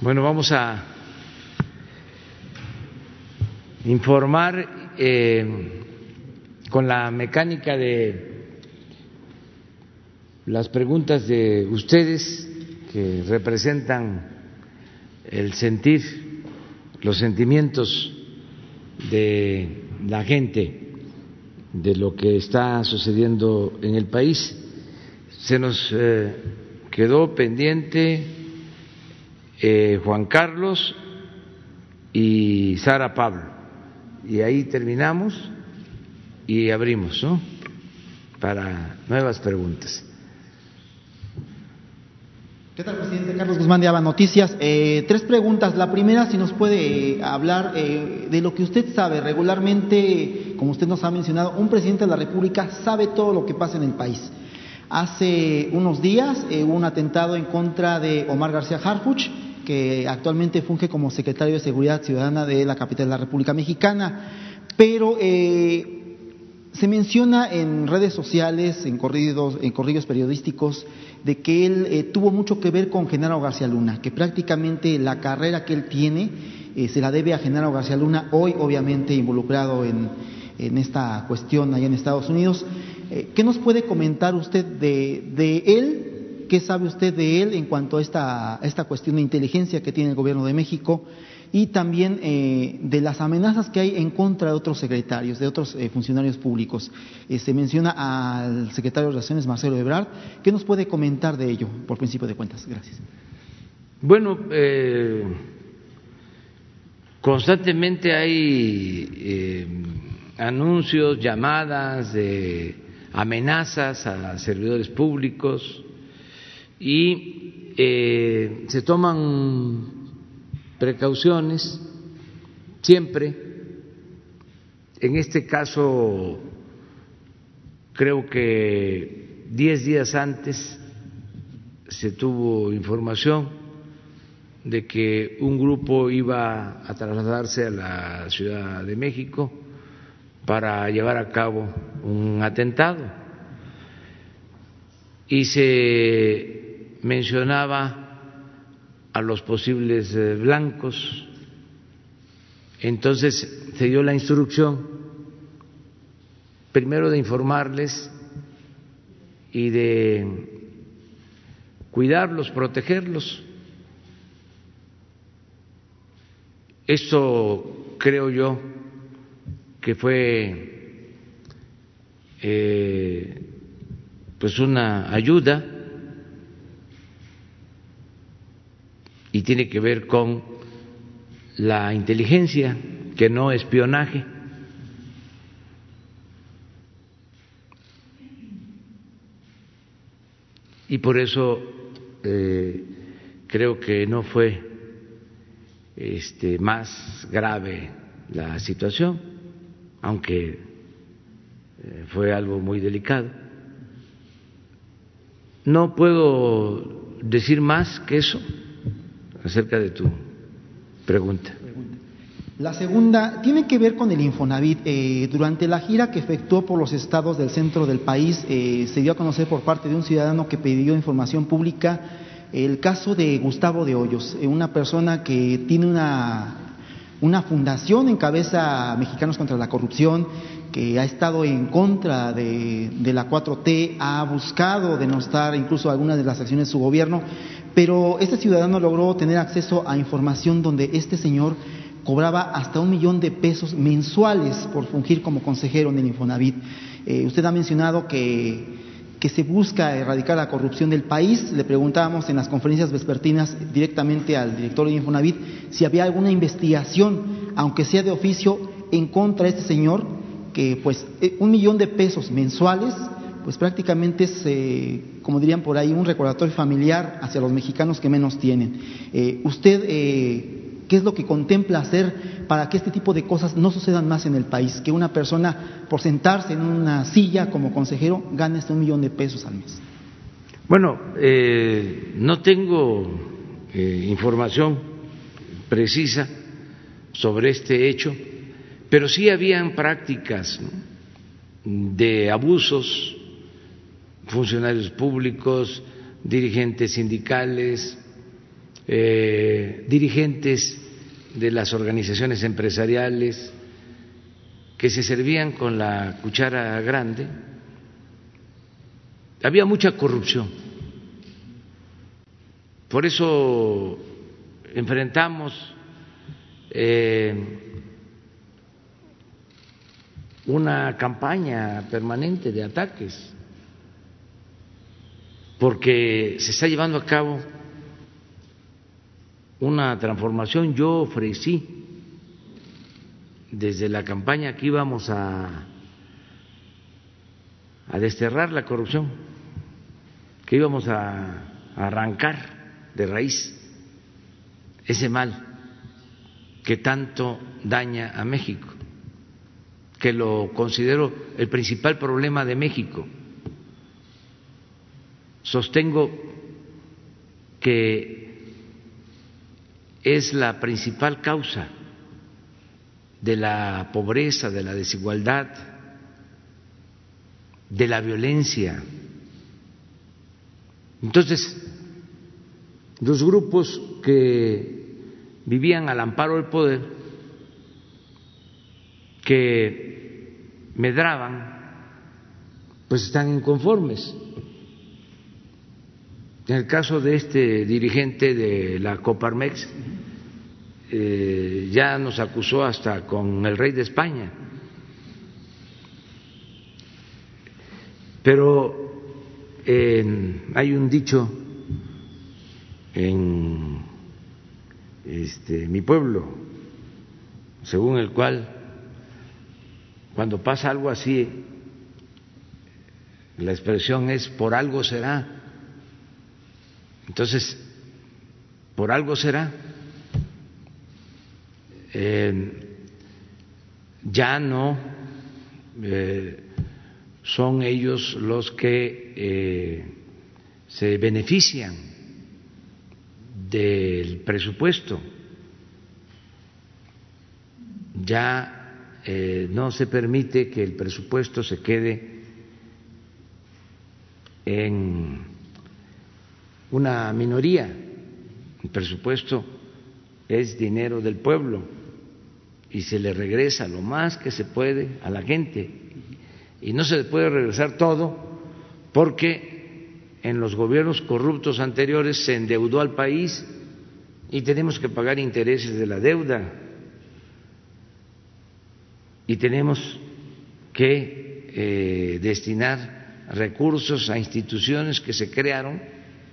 Bueno, vamos a informar eh, con la mecánica de las preguntas de ustedes que representan el sentir, los sentimientos de la gente, de lo que está sucediendo en el país. Se nos eh, quedó pendiente eh, Juan Carlos y Sara Pablo. Y ahí terminamos y abrimos, ¿no? Para nuevas preguntas. ¿Qué tal, presidente? Carlos Guzmán de Aba Noticias. Eh, tres preguntas. La primera, si nos puede eh, hablar de lo que usted sabe. Regularmente, como usted nos ha mencionado, un presidente de la República sabe todo lo que pasa en el país. Hace unos días hubo un atentado en contra de Omar García Harfuch que actualmente funge como secretario de Seguridad Ciudadana de la capital de la República Mexicana, pero eh, se menciona en redes sociales, en corridos, en corridos periodísticos, de que él eh, tuvo mucho que ver con Genaro García Luna, que prácticamente la carrera que él tiene eh, se la debe a Genaro García Luna, hoy obviamente involucrado en, en esta cuestión allá en Estados Unidos. ¿Qué nos puede comentar usted de, de él ¿Qué sabe usted de él en cuanto a esta, esta cuestión de inteligencia que tiene el gobierno de México? Y también eh, de las amenazas que hay en contra de otros secretarios, de otros eh, funcionarios públicos. Eh, se menciona al secretario de Relaciones, Marcelo Ebrard. ¿Qué nos puede comentar de ello, por principio de cuentas? Gracias. Bueno, constantemente hay anuncios, llamadas de amenazas a servidores públicos y eh, se toman precauciones siempre. En este caso, creo que diez días antes se tuvo información de que un grupo iba a trasladarse a la Ciudad de México para llevar a cabo un atentado y se mencionaba a los posibles eh, blancos, entonces se dio la instrucción primero de informarles y de cuidarlos, protegerlos. Esto creo yo que fue eh, pues una ayuda y tiene que ver con la inteligencia, que no espionaje. Y por eso eh, creo que no fue este, más grave la situación, aunque eh, fue algo muy delicado. No puedo decir más que eso acerca de tu pregunta. La segunda tiene que ver con el Infonavit. Eh, durante la gira que efectuó por los estados del centro del país, eh, se dio a conocer por parte de un ciudadano que pidió información pública el caso de Gustavo de Hoyos, eh, una persona que tiene una, una fundación en cabeza Mexicanos contra la Corrupción, que ha estado en contra de, de la 4T, ha buscado denostar incluso algunas de las acciones de su gobierno pero este ciudadano logró tener acceso a información donde este señor cobraba hasta un millón de pesos mensuales por fungir como consejero en el Infonavit. Eh, usted ha mencionado que, que se busca erradicar la corrupción del país. Le preguntábamos en las conferencias vespertinas directamente al director de Infonavit si había alguna investigación, aunque sea de oficio, en contra de este señor, que pues eh, un millón de pesos mensuales pues prácticamente es, eh, como dirían por ahí, un recordatorio familiar hacia los mexicanos que menos tienen. Eh, ¿Usted eh, qué es lo que contempla hacer para que este tipo de cosas no sucedan más en el país? Que una persona, por sentarse en una silla como consejero, gane hasta un millón de pesos al mes. Bueno, no tengo información precisa sobre este hecho, pero sí habían prácticas de abusos funcionarios públicos, dirigentes sindicales, eh, dirigentes de las organizaciones empresariales que se servían con la cuchara grande. Había mucha corrupción. Por eso enfrentamos eh, una campaña permanente de ataques, porque se está llevando a cabo una transformación. Yo ofrecí desde la campaña que íbamos a, desterrar la corrupción, que íbamos a arrancar de raíz ese mal que tanto daña a México que lo considero el principal problema de México. Sostengo que es la principal causa de la pobreza, de la desigualdad, de la violencia. Entonces, los grupos que vivían al amparo del poder, que medraban, pues están inconformes. En el caso de este dirigente de la Coparmex, eh, ya nos acusó hasta con el rey de España. Pero hay un dicho en este, mi pueblo, según el cual cuando pasa algo así, la expresión es por algo será. Entonces, por algo será. Eh, ya no eh, son ellos los que eh, se benefician del presupuesto. Ya no se permite que el presupuesto se quede en una minoría. El presupuesto es dinero del pueblo y se le regresa lo más que se puede a la gente. Y no se le puede regresar todo porque en los gobiernos corruptos anteriores se endeudó al país y tenemos que pagar intereses de la deuda y tenemos que eh, destinar recursos a instituciones que se crearon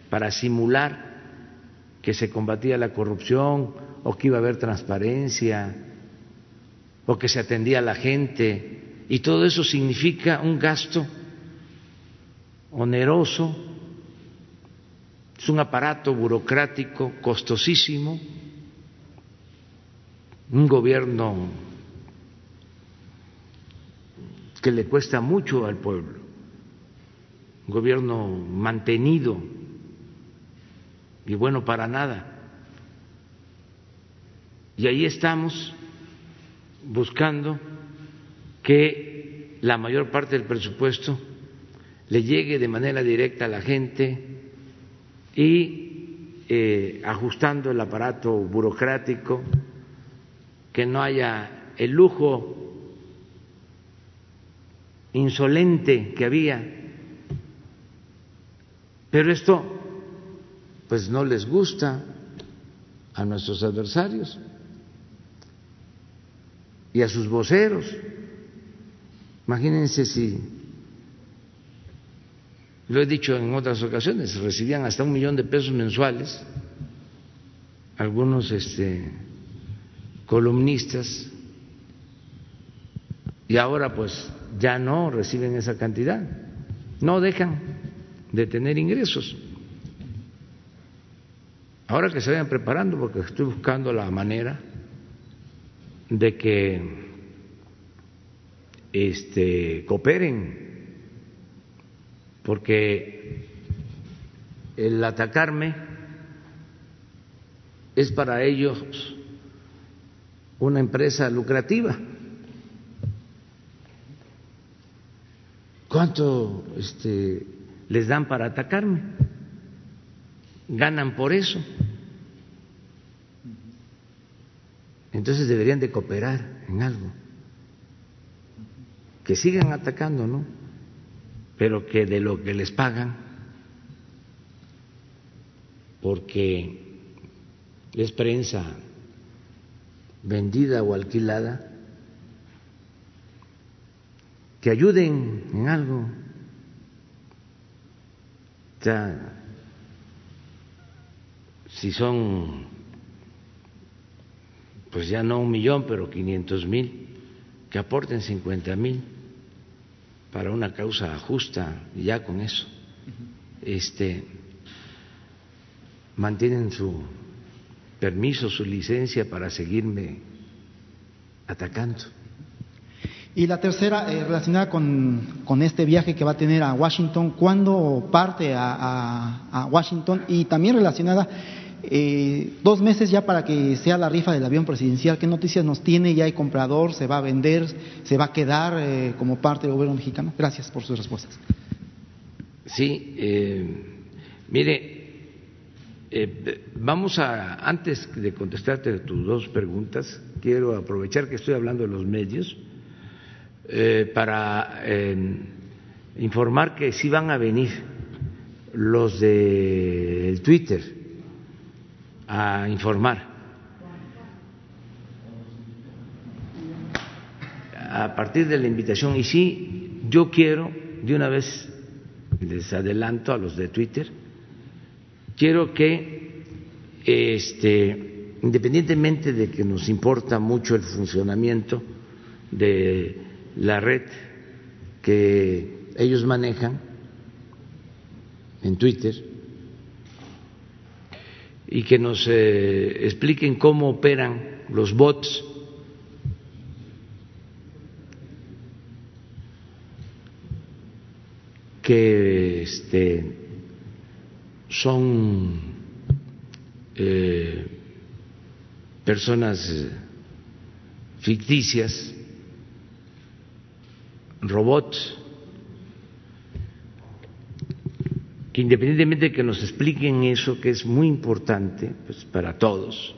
para simular que se combatía la corrupción o que iba a haber transparencia o que se atendía a la gente. Y todo eso significa un gasto oneroso, es un aparato burocrático costosísimo, un gobierno que le cuesta mucho al pueblo, un gobierno mantenido y bueno para nada. Y ahí estamos buscando que la mayor parte del presupuesto le llegue de manera directa a la gente y eh, ajustando el aparato burocrático, que no haya el lujo insolente que había. Pero esto pues no les gusta a nuestros adversarios y a sus voceros. Imagínense si, lo he dicho en otras ocasiones, recibían hasta un millón de pesos mensuales algunos este, columnistas y ahora pues ya no reciben esa cantidad, no dejan de tener ingresos. Ahora que se vayan preparando, porque estoy buscando la manera de que este, cooperen, porque el atacarme es para ellos una empresa lucrativa. ¿Cuánto este, les dan para atacarme? Ganan por eso. Entonces deberían de cooperar en algo. Que sigan atacando, ¿no? Pero que de lo que les pagan, porque es prensa vendida o alquilada, que ayuden en algo. O sea, si son, pues ya no un millón, pero quinientos mil, que aporten cincuenta mil para una causa justa y ya con eso, este, mantienen su permiso, su licencia para seguirme atacando. Y la tercera, eh, relacionada con, con, este viaje que va a tener a Washington, ¿cuándo parte a, a, Washington? Y también relacionada, eh, dos meses ya para que sea la rifa del avión presidencial, ¿qué noticias nos tiene? ¿Ya hay comprador? ¿Se va a vender? ¿Se va a quedar eh, como parte del gobierno mexicano? Gracias por sus respuestas. Sí, mire, vamos a, antes de contestarte tus dos preguntas, quiero aprovechar que estoy hablando de los medios eh, para informar que sí van a venir los de Twitter a informar. A partir de la invitación, y sí, yo quiero, de una vez les adelanto a los de Twitter, quiero que, este, independientemente de que nos importa mucho el funcionamiento de la red que ellos manejan en Twitter y que nos eh, expliquen cómo operan los bots. Que este, son eh, personas ficticias robots que independientemente de que nos expliquen eso, que es muy importante pues, para todos,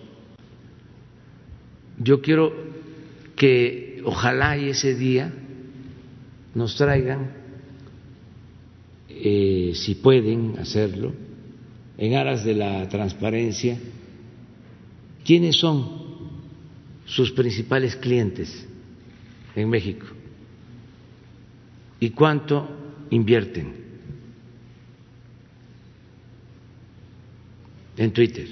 yo quiero que ojalá y ese día nos traigan, eh, si pueden hacerlo, en aras de la transparencia, quiénes son sus principales clientes en México y cuánto invierten en Twitter.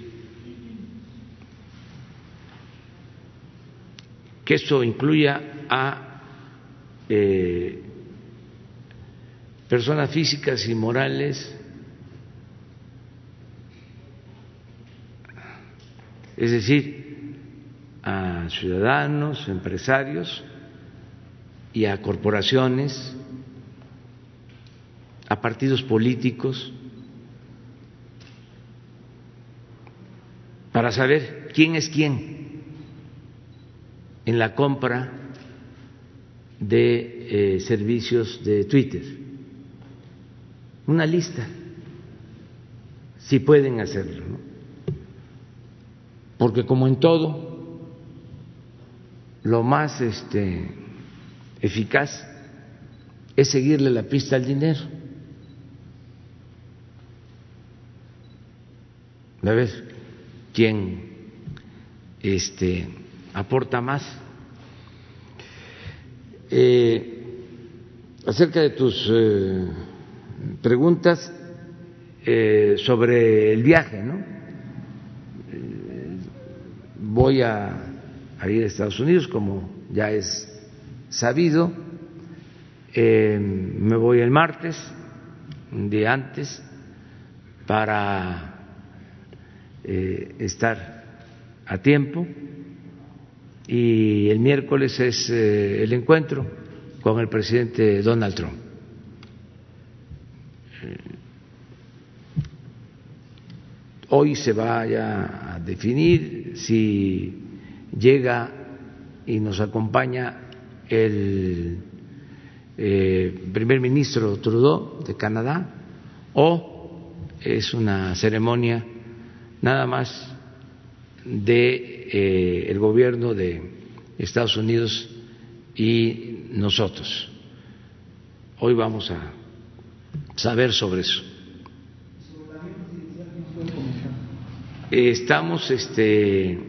Que esto incluya a eh, personas físicas y morales, es decir, a ciudadanos, empresarios y a corporaciones a partidos políticos para saber quién es quién en la compra de eh, servicios de Twitter. Una lista, si pueden hacerlo, porque como en todo, lo más este, eficaz es seguirle la pista al dinero. a ver quién este, aporta más. Eh, acerca de tus eh, preguntas eh, sobre el viaje, ¿no? voy a, ir a Estados Unidos, como ya es sabido. me voy el martes, un día antes, para eh, estar a tiempo y el miércoles es eh, el encuentro con el presidente Donald Trump. Eh, hoy se va a definir si llega y nos acompaña el primer ministro Trudeau de Canadá o es una ceremonia nada más de eh, el gobierno de Estados Unidos y nosotros. Hoy vamos a saber sobre eso. Estamos este,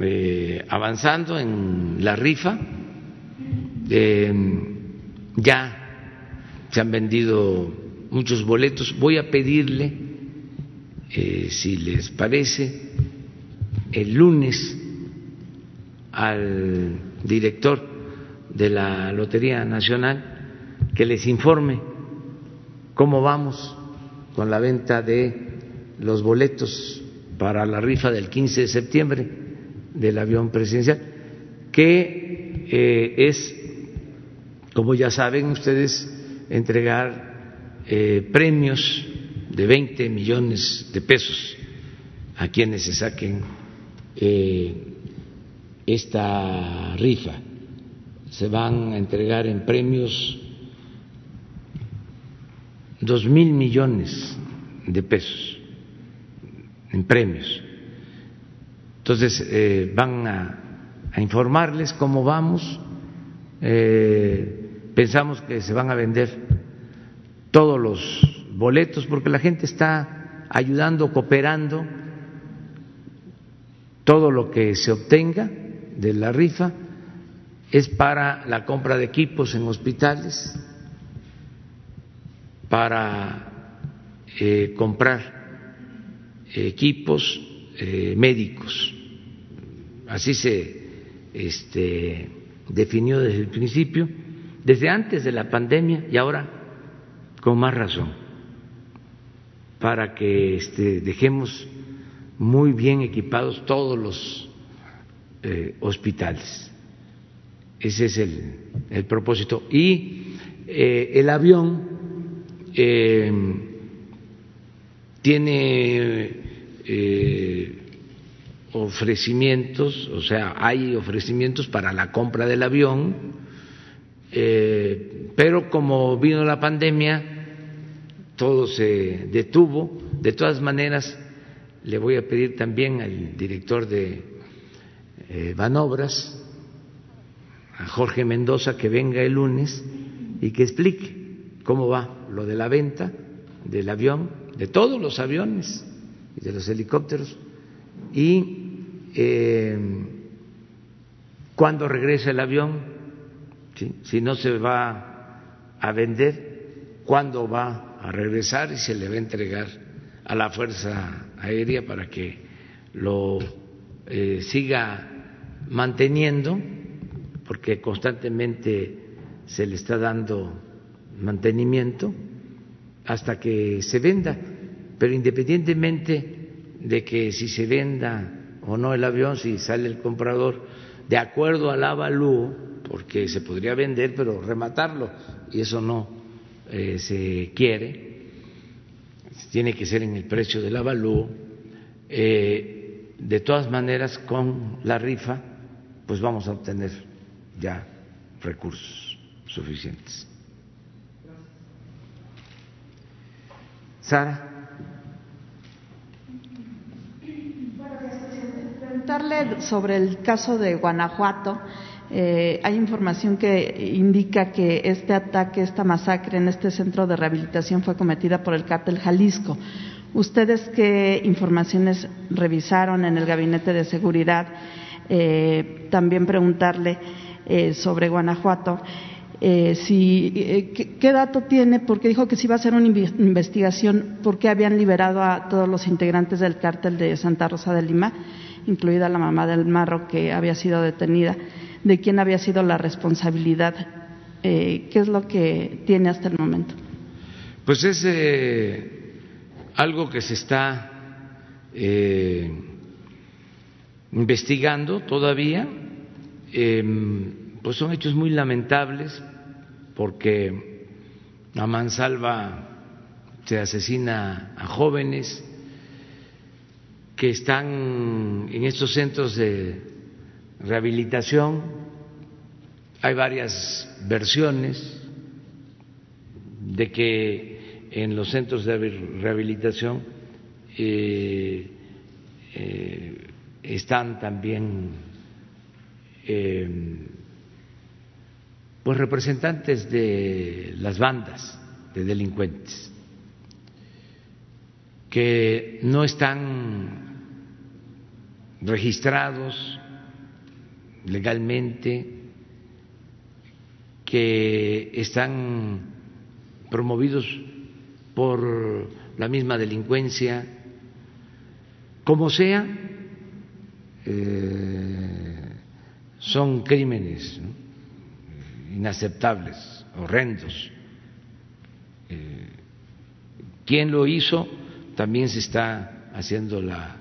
eh, avanzando en la rifa. Eh, ya se han vendido muchos boletos. Voy a pedirle, eh, si les parece, el lunes al director de la Lotería Nacional que les informe cómo vamos con la venta de los boletos para la rifa del 15 de septiembre del avión presidencial, que eh, es, como ya saben ustedes, entregar eh, premios de 20 millones de pesos a quienes se saquen eh, esta rifa. Se van a entregar en premios dos mil millones de pesos en premios. Entonces eh, van a, informarles cómo vamos. Eh, pensamos que se van a vender todos los boletos porque la gente está ayudando, cooperando. Todo lo que se obtenga de la rifa es para la compra de equipos en hospitales, para eh, comprar equipos eh, médicos. Así se este, definió desde el principio, desde antes de la pandemia y ahora con más razón, para que este, dejemos muy bien equipados todos los eh, hospitales. Ese es el, propósito. Y el avión eh, tiene eh, ofrecimientos, o sea, hay ofrecimientos para la compra del avión, eh, pero como vino la pandemia, todo se detuvo. De todas maneras, le voy a pedir también al director de Banobras, a Jorge Mendoza, que venga el lunes y que explique cómo va lo de la venta del avión, de todos los aviones y de los helicópteros, y eh, cuándo regresa el avión, si no se va a vender, cuándo va a regresar y se le va a entregar a la Fuerza Aérea para que lo eh, siga manteniendo, porque constantemente se le está dando mantenimiento hasta que se venda. Pero independientemente de que si se venda o no el avión, si sale el comprador, de acuerdo al avalúo, porque se podría vender, pero rematarlo, y eso no eh, se quiere, tiene que ser en el precio del avalúo. Eh, de todas maneras, con la rifa, pues vamos a obtener ya recursos suficientes. Sara. Preguntarle sobre el caso de Guanajuato. Eh, hay información que indica que este ataque, esta masacre en este centro de rehabilitación fue cometida por el cártel Jalisco. ¿Ustedes qué informaciones revisaron en el Gabinete de Seguridad? Eh, también preguntarle eh, sobre Guanajuato. Eh, si, ¿qué, dato tiene? Porque dijo que si iba a hacer una investigación por qué habían liberado a todos los integrantes del cártel de Santa Rosa de Lima, incluida la mamá del Marro que había sido detenida, de quién había sido la responsabilidad. Eh, ¿Qué es lo que tiene hasta el momento? Pues es algo que se está investigando todavía. pues son hechos muy lamentables porque a mansalva se asesina a jóvenes que están en estos centros de rehabilitación. Hay varias versiones de que en los centros de rehabilitación eh, eh, están también eh, pues representantes de las bandas de delincuentes que no están registrados legalmente, que están promovidos por la misma delincuencia, como sea, eh, son crímenes inaceptables, horrendos. Eh, ¿Quién lo hizo? También se está haciendo la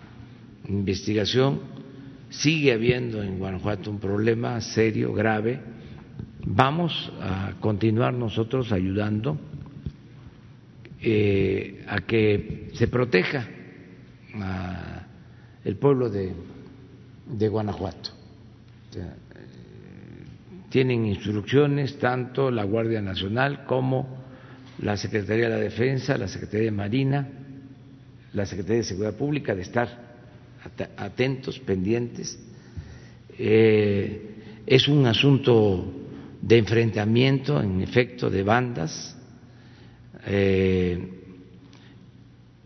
investigación. Sigue habiendo en Guanajuato un problema serio, grave. Vamos a continuar nosotros ayudando eh, a que se proteja a el pueblo de, Guanajuato. Eh, tienen instrucciones tanto la Guardia Nacional como la Secretaría de la Defensa, la Secretaría de Marina, la Secretaría de Seguridad Pública de estar atentos, pendientes. Eh, es un asunto de enfrentamiento, en efecto, de bandas eh,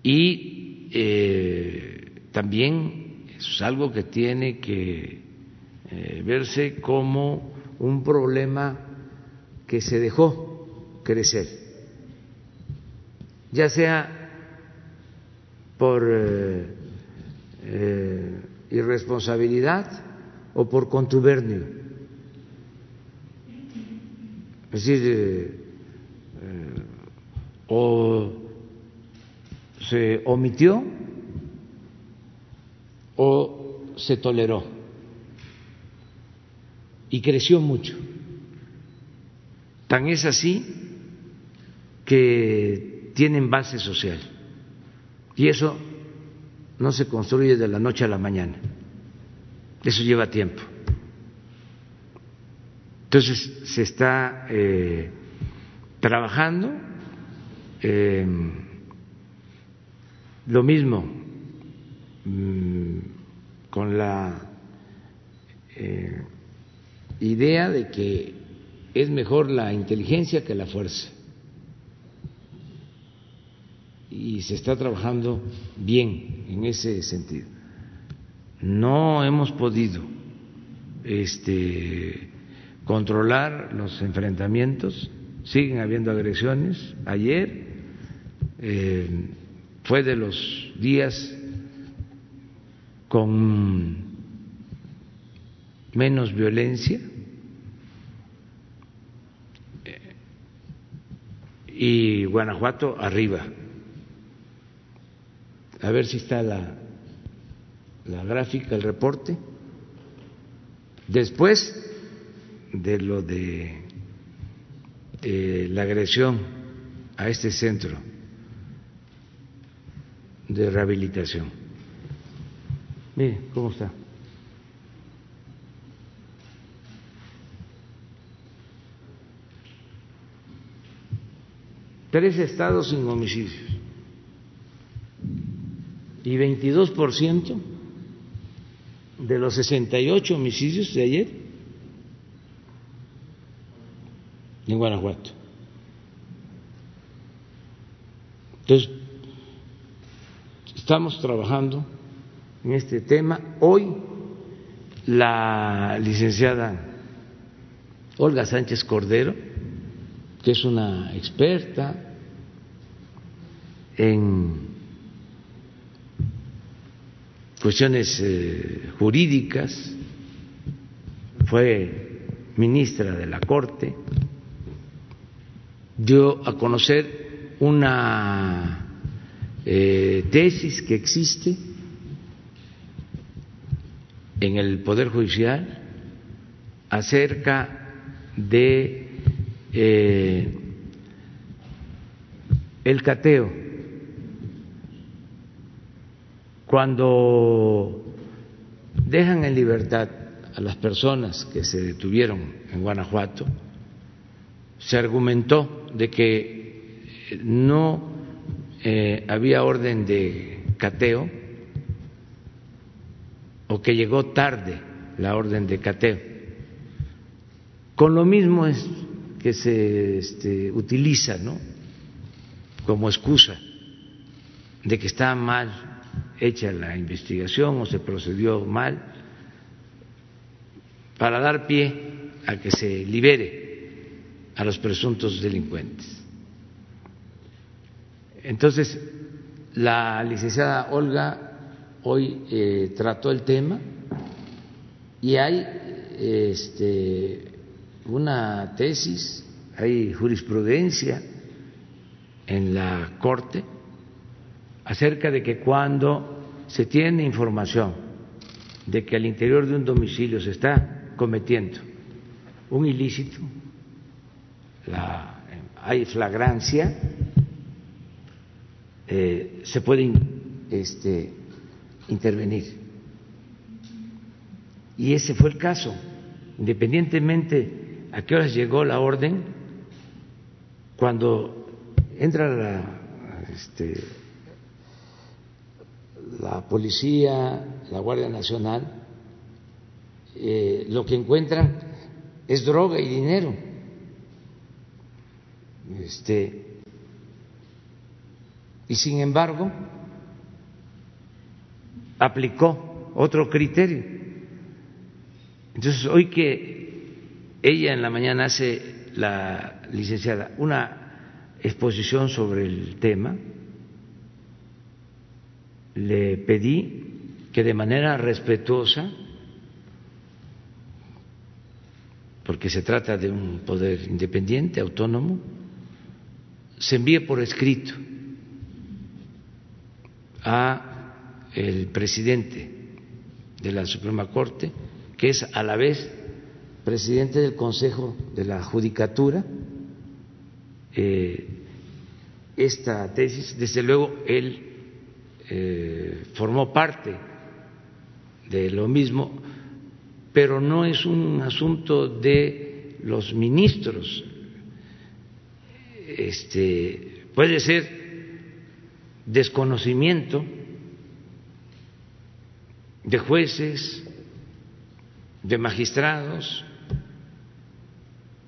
y eh, también es algo que tiene que verse como un problema que se dejó crecer, ya sea por eh, eh, irresponsabilidad o por contubernio. Es decir, eh, o se omitió o se toleró y creció mucho. Tan es así que tienen base social. Y eso no se construye de la noche a la mañana. Eso lleva tiempo. Entonces se está eh, trabajando em, lo mismo mm, con la eh, idea de que es mejor la inteligencia que la fuerza. Y se está trabajando bien en ese sentido. No hemos podido este, controlar los enfrentamientos, siguen habiendo agresiones. Ayer eh, fue de los días con menos violencia y Guanajuato arriba. A ver si está la, la gráfica, el reporte. Después de lo de eh, la agresión a este centro de rehabilitación. Mire cómo está. tres estados sin homicidios y 22% de los 68 homicidios de ayer en Guanajuato. Entonces, estamos trabajando en este tema. Hoy la licenciada Olga Sánchez Cordero, que es una experta en cuestiones eh, jurídicas, fue ministra de la Corte, dio a conocer una eh, tesis que existe en el Poder Judicial acerca de eh, el cateo Cuando dejan en libertad a las personas que se detuvieron en Guanajuato, se argumentó de que no eh, había orden de cateo o que llegó tarde la orden de cateo. Con lo mismo es que se este, utiliza ¿no? como excusa de que está mal hecha la investigación o se procedió mal para dar pie a que se libere a los presuntos delincuentes. Entonces, la licenciada Olga hoy eh, trató el tema y hay este, una tesis, hay jurisprudencia en la Corte acerca de que cuando se tiene información de que al interior de un domicilio se está cometiendo un ilícito, hay flagrancia, eh, se puede este, intervenir. Y ese fue el caso, independientemente a qué horas llegó la orden, cuando entra la, este, la policía, la Guardia Nacional, eh, lo que encuentran es droga y dinero. Este, y sin embargo, aplicó otro criterio. Entonces, hoy que ella en la mañana hace la licenciada una exposición sobre el tema, le pedí que de manera respetuosa, porque se trata de un poder independiente, autónomo, se envíe por escrito a el presidente de la Suprema Corte, que es a la vez presidente del Consejo de la Judicatura, eh, esta tesis, desde luego él eh, formó parte de lo mismo, pero no es un asunto de los ministros. Este, puede ser desconocimiento de jueces, de magistrados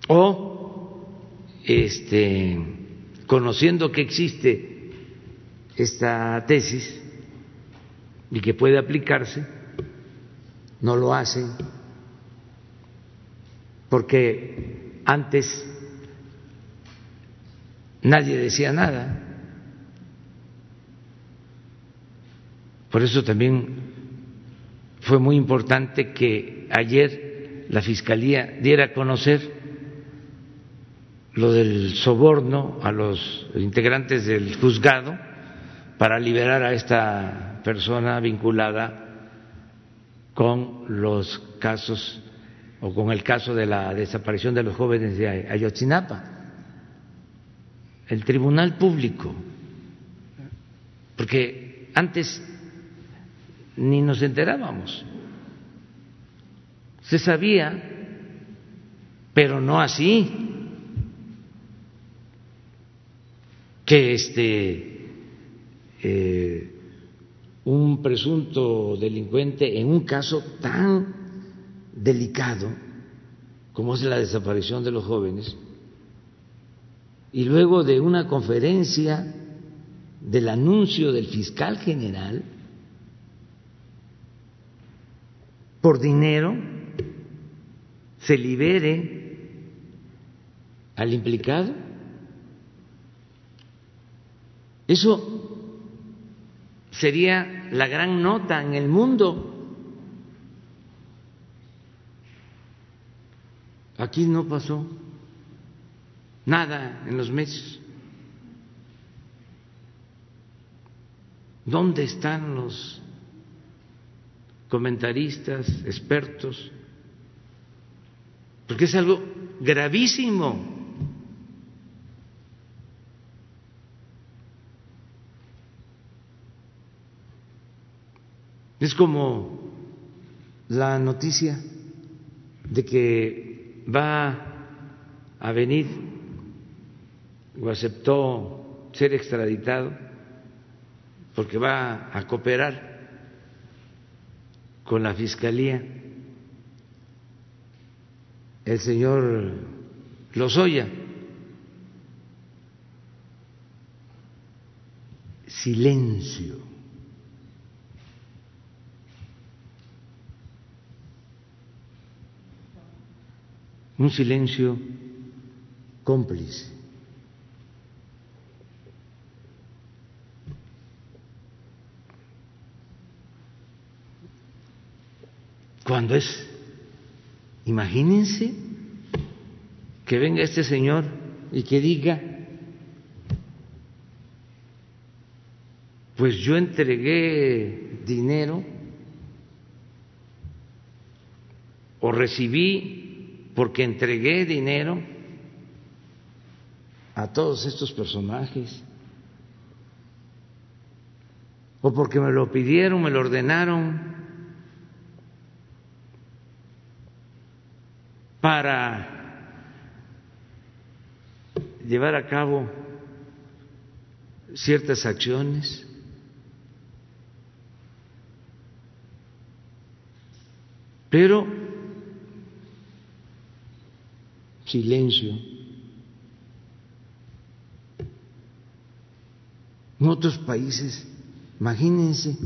o este conociendo que existe esta tesis y que puede aplicarse, no lo hacen porque antes nadie decía nada. Por eso también fue muy importante que ayer la Fiscalía diera a conocer lo del soborno a los integrantes del juzgado para liberar a esta persona vinculada con los casos o con el caso de la desaparición de los jóvenes de Ayotzinapa. El Tribunal Público, porque antes ni nos enterábamos. Se sabía, pero no así, que este eh, un presunto delincuente en un caso tan delicado como es la desaparición de los jóvenes, y luego de una conferencia del anuncio del fiscal general, por dinero se libere al implicado. Eso sería la gran nota en el mundo. Aquí no pasó nada en los meses. ¿Dónde están los comentaristas, expertos, porque es algo gravísimo. Es como la noticia de que va a venir o aceptó ser extraditado porque va a cooperar con la Fiscalía, el señor Lozoya. Silencio. Un silencio cómplice. Cuando es, imagínense que venga este señor y que diga, pues yo entregué dinero o recibí porque entregué dinero a todos estos personajes o porque me lo pidieron, me lo ordenaron para llevar a cabo ciertas acciones. Pero silencio. En otros países, imagínense,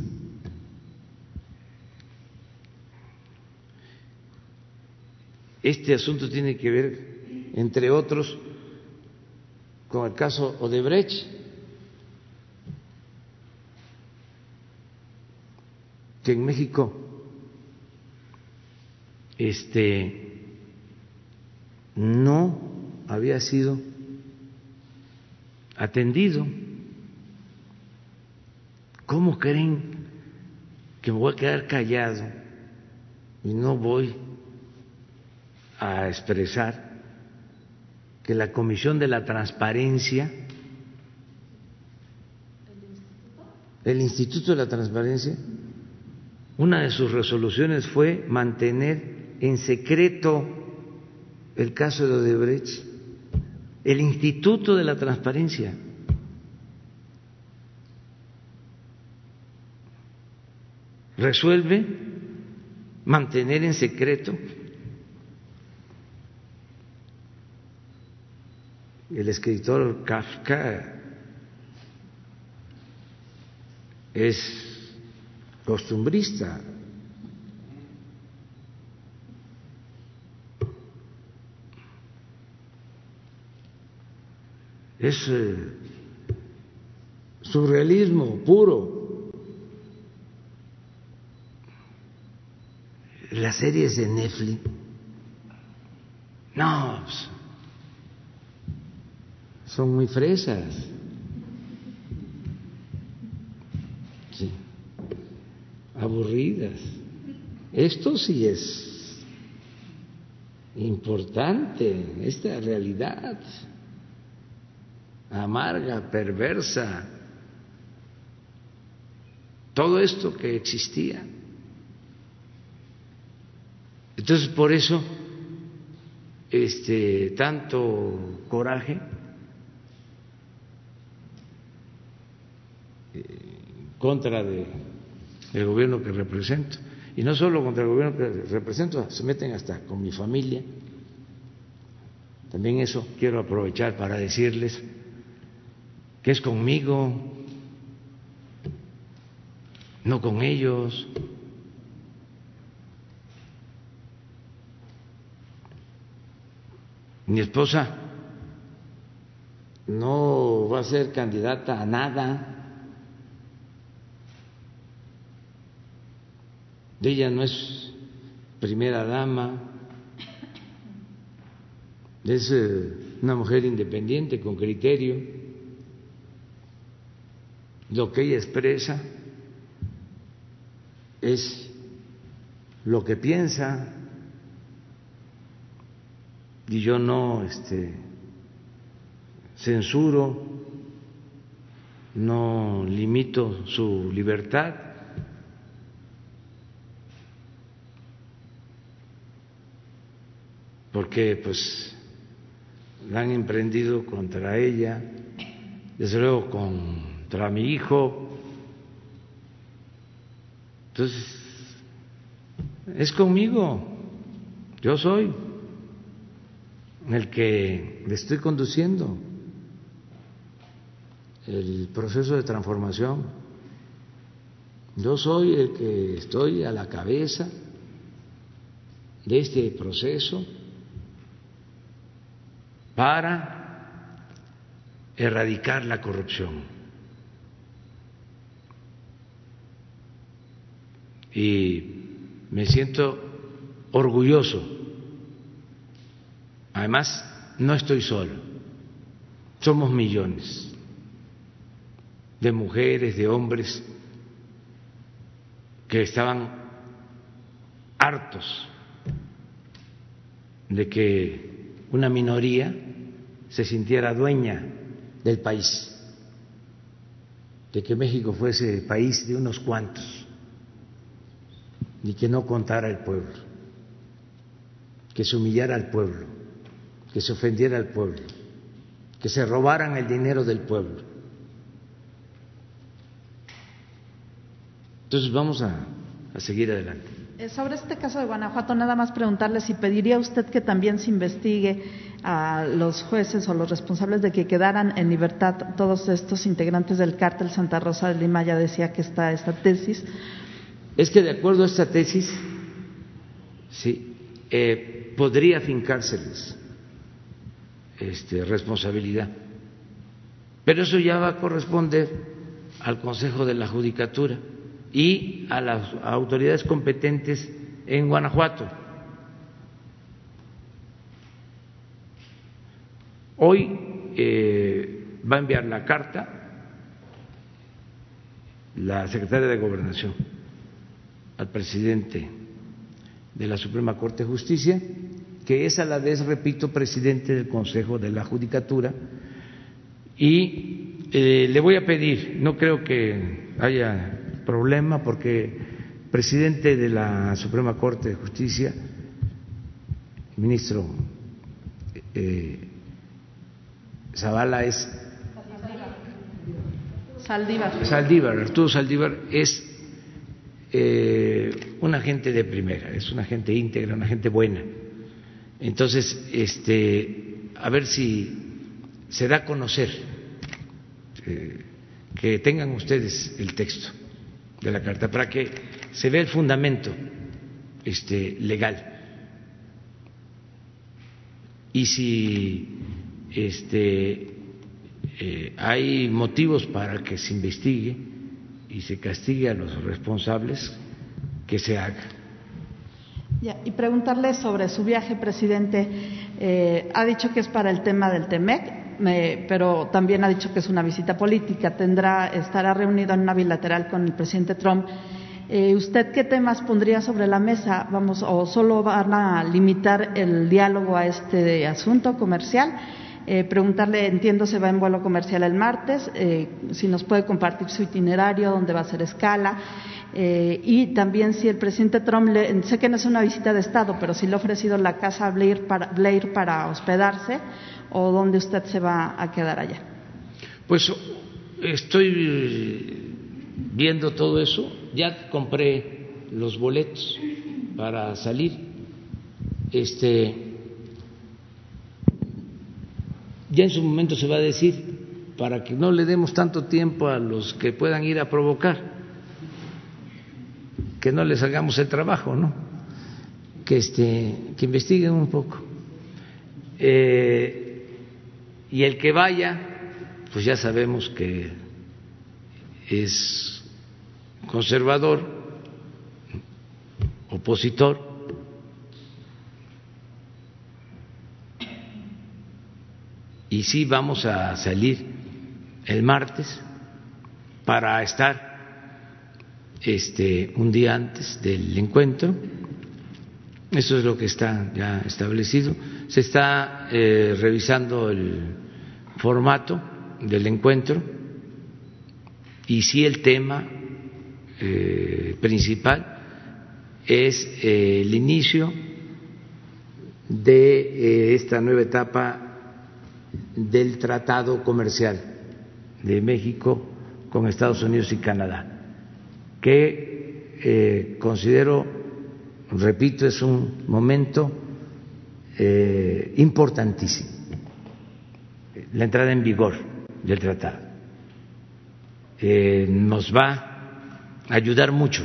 Este asunto tiene que ver, entre otros, con el caso Odebrecht, que en México este no había sido atendido. ¿Cómo creen que me voy a quedar callado y no voy a expresar que la Comisión de la Transparencia, el Instituto de la Transparencia, una de sus resoluciones fue mantener en secreto el caso de Odebrecht, el Instituto de la Transparencia. Resuelve mantener en secreto el escritor Kafka es costumbrista. Es eh, surrealismo puro. Las series de Netflix. No, pues, son muy fresas. Sí. Aburridas. Esto sí es importante, esta realidad amarga, perversa, todo esto que existía. Entonces, por eso, este, tanto coraje contra de, del gobierno que represento. Y no solo contra el gobierno que represento, se meten hasta con mi familia. También eso quiero aprovechar para decirles que es conmigo, no con ellos. Mi esposa no va a ser candidata a nada. ella no es primera dama, es eh, una mujer independiente, con criterio. Lo que ella expresa es lo que piensa. Y yo no este, censuro, no limito su libertad. Porque pues la han emprendido contra ella, desde luego contra mi hijo. Entonces, es conmigo. Yo soy el que le estoy conduciendo el proceso de transformación. Yo soy el que estoy a la cabeza de este proceso para erradicar la corrupción. Y me siento orgulloso. Además, no estoy solo, somos millones de mujeres, de hombres que estaban hartos de que una minoría se sintiera dueña del país, de que México fuese país de unos cuantos y que no contara el pueblo, que se humillara al pueblo, que se ofendiera al pueblo, que se robaran el dinero del pueblo. Entonces vamos a, seguir adelante. Eh, sobre este caso de Guanajuato, nada más preguntarle si pediría usted que también se investigue a los jueces o los responsables de que quedaran en libertad todos estos integrantes del cártel Santa Rosa de Lima, ya decía que está esta tesis. Es que de acuerdo a esta tesis, sí, eh, podría fincárseles este, responsabilidad, pero eso ya va a corresponder al Consejo de la Judicatura y a las autoridades competentes en Guanajuato. Hoy eh, va a enviar la carta la secretaria de Gobernación al presidente de la Suprema Corte de Justicia, que es a la vez, repito, presidente del Consejo de la Judicatura, y eh, le voy a pedir, no creo que haya problema porque el presidente de la Suprema Corte de Justicia, ministro eh, Zavala es Saldívar. Saldívar, Arturo Saldívar es eh, una gente de primera, es una gente íntegra, una gente buena. Entonces, este, a ver si se da a conocer, eh, que tengan ustedes el texto de la Carta, para que se vea el fundamento este, legal. Y si este, eh, hay motivos para que se investigue y se castigue a los responsables, que se haga. y preguntarle sobre su viaje, presidente. Eh, ha dicho que es para el tema del TEMEC pero también ha dicho que es una visita política. Tendrá, estará reunido en una bilateral con el presidente Trump. Eh, ¿Usted qué temas pondría sobre la mesa? Vamos, o solo van a limitar el diálogo a este asunto comercial. Eh, preguntarle, entiendo, se va en vuelo comercial el martes, eh, si nos puede compartir su itinerario, dónde va a ser escala, y también si el presidente Trump, le, sé que no es una visita de Estado, pero si le ha ofrecido la casa Blair para, Blair para hospedarse, o dónde usted se va a quedar allá? Pues estoy viendo todo eso. Ya compré los boletos para salir. Este ya en su momento se va a decir para que no le demos tanto tiempo a los que puedan ir a provocar, que no les hagamos el trabajo, ¿no? Que este que investiguen un poco. Eh, y el que vaya, pues ya sabemos que es conservador, opositor, y sí vamos a salir el martes para estar este un día antes del encuentro. Eso es lo que está ya establecido. Se está eh, revisando el formato del encuentro y si el tema eh, principal es eh, el inicio de esta nueva etapa del tratado comercial de México con Estados Unidos y Canadá, que considero repito, es un momento eh, importantísimo, la entrada en vigor del tratado. Eh, nos va a ayudar mucho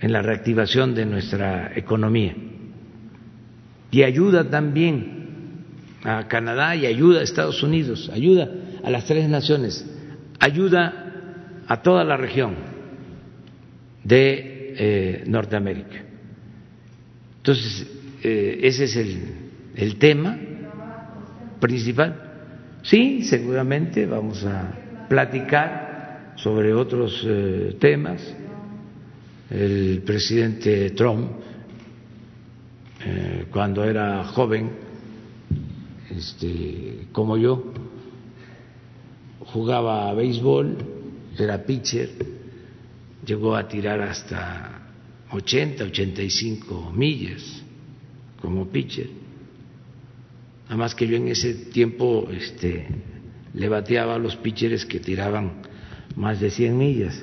en la reactivación de nuestra economía y ayuda también a Canadá y ayuda a Estados Unidos, ayuda a las tres naciones, ayuda a toda la región de eh, Norteamérica. Entonces, eh, ese es el, el tema principal. Sí, seguramente vamos a platicar sobre otros eh, temas. El presidente Trump, cuando era joven, este, como yo, jugaba a béisbol, era pitcher, llegó a tirar hasta 80, 85 millas como pitcher. Además que yo en ese tiempo este, le bateaba a los pitchers que tiraban más de 100 millas.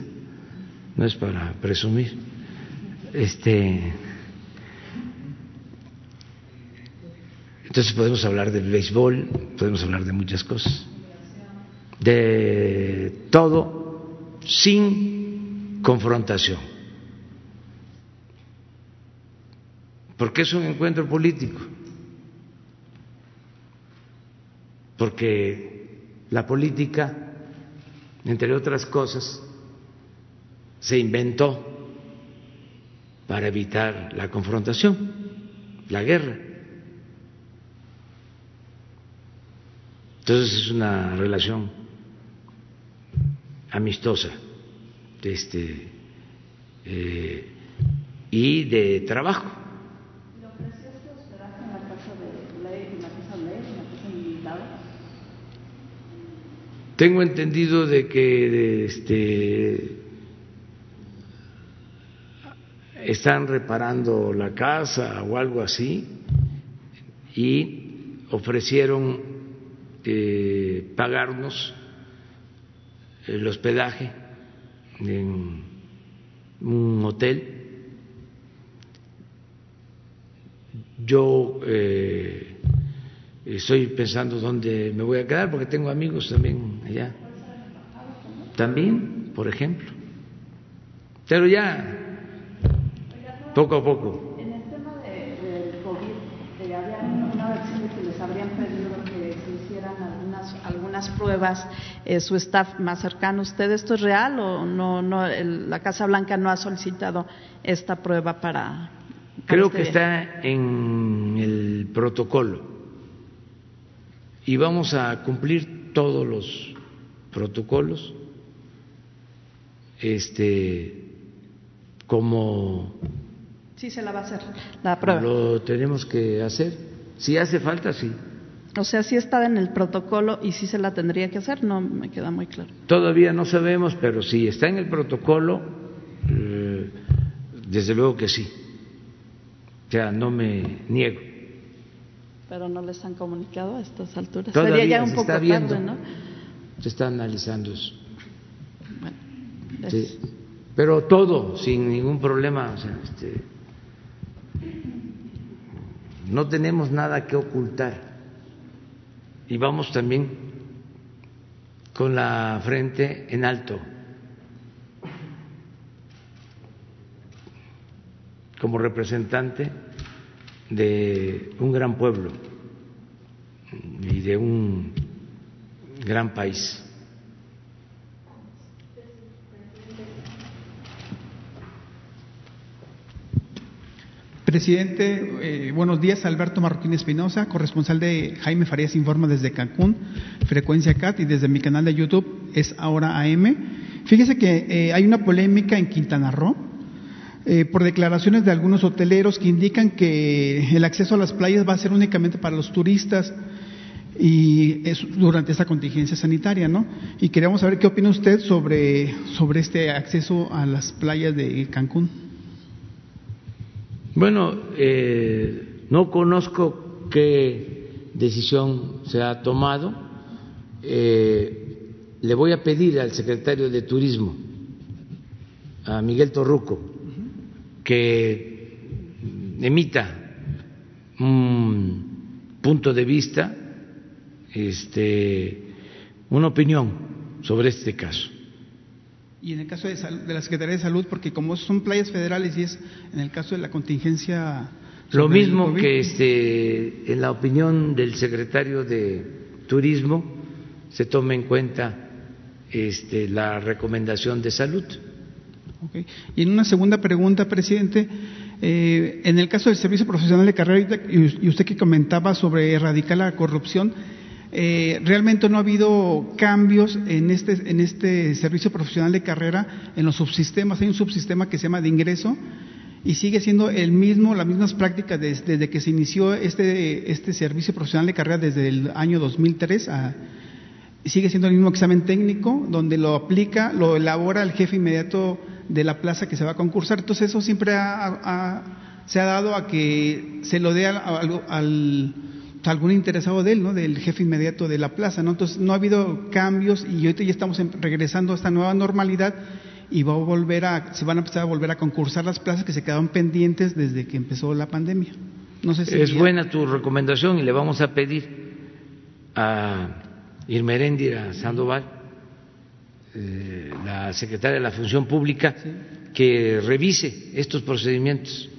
No es para presumir. Este, entonces podemos hablar del béisbol, podemos hablar de muchas cosas, de todo sin confrontación. porque es un encuentro político, porque la política, entre otras cosas, se inventó para evitar la confrontación, la guerra. Entonces es una relación amistosa este, eh, y de trabajo. Tengo entendido de que este, están reparando la casa o algo así y ofrecieron eh, pagarnos el hospedaje en un hotel. Yo eh, Estoy pensando dónde me voy a quedar porque tengo amigos también allá. También, por ejemplo. Pero ya, poco a poco. En el tema del COVID, eh, había una versión que les habrían pedido que se hicieran algunas, pruebas, eh, su staff más cercano. ¿Usted esto es real o no? no la Casa Blanca no ha solicitado esta prueba para. Creo que está en el protocolo y vamos a cumplir todos los protocolos este como sí se la va a hacer la prueba lo tenemos que hacer si hace falta sí o sea sí está en el protocolo y sí se la tendría que hacer no me queda muy claro todavía no sabemos pero si está en el protocolo eh, desde luego que sí o sea no me niego pero no les han comunicado a estas alturas. Todavía Sería ya un poco tarde, ¿no? Se está analizando eso. Bueno, sí. Pero todo sin ningún problema. O sea, este, no tenemos nada que ocultar. Y vamos también con la frente en alto. Como representante de un gran pueblo y de un gran país. Presidente, eh, buenos días. Alberto Marroquín Espinosa, corresponsal de Jaime Farías Informa desde Cancún, frecuencia CAT y desde mi canal de YouTube es ahora AM. Fíjese que eh, hay una polémica en Quintana Roo eh, por declaraciones de algunos hoteleros que indican que el acceso a las playas va a ser únicamente para los turistas y es durante esta contingencia sanitaria, ¿no? Y queríamos saber qué opina usted sobre, sobre este acceso a las playas de Cancún. Bueno, eh, no conozco qué decisión se ha tomado. Eh, le voy a pedir al secretario de Turismo, a Miguel Torruco, que emita un punto de vista, este, una opinión sobre este caso. Y en el caso de, de, la Secretaría de Salud, porque como son playas federales y es en el caso de la contingencia. Lo mismo que este, en la opinión del secretario de Turismo se tome en cuenta este, la recomendación de salud. Okay. Y en una segunda pregunta, presidente, eh, en el caso del servicio profesional de carrera y usted que comentaba sobre erradicar la corrupción, eh, realmente no ha habido cambios en este, en este servicio profesional de carrera, en los subsistemas. Hay un subsistema que se llama de ingreso y sigue siendo el mismo, las mismas prácticas desde, desde que se inició este, este servicio profesional de carrera desde el año 2003 a, sigue siendo el mismo examen técnico donde lo aplica, lo elabora el jefe inmediato de la plaza que se va a concursar. Entonces eso siempre se ha dado a que se lo dé al, al algún interesado de él, ¿no? Del jefe inmediato de la plaza, ¿no? Entonces no ha habido cambios y ahorita ya estamos regresando a esta nueva normalidad y va a volver a, se van a empezar a volver a concursar las plazas que se quedaron pendientes desde que empezó la pandemia. No sé si es buena tu recomendación y le vamos a pedir a Irmeréndira Sandoval, eh, la secretaria de la Función Pública, que revise estos procedimientos.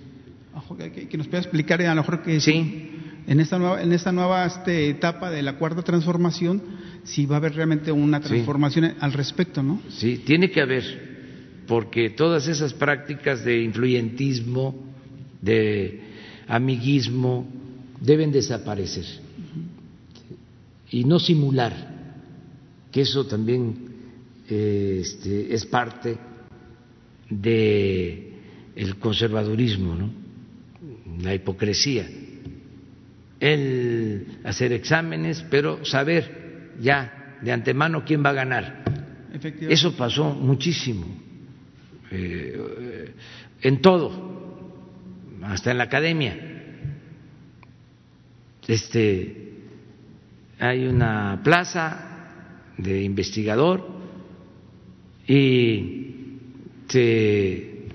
Que, nos pueda explicar a lo mejor que sí en esta nueva, en esta nueva este, etapa de la cuarta transformación, si va a haber realmente una transformación al respecto, ¿no? Sí, tiene que haber, porque todas esas prácticas de influyentismo, de amiguismo, deben desaparecer y no simular, que eso también eh, este, es parte de el conservadurismo, ¿no? la hipocresía el hacer exámenes, pero saber ya de antemano quién va a ganar. Eso pasó muchísimo, eh, en todo, hasta en la academia. Este, hay una plaza de investigador y se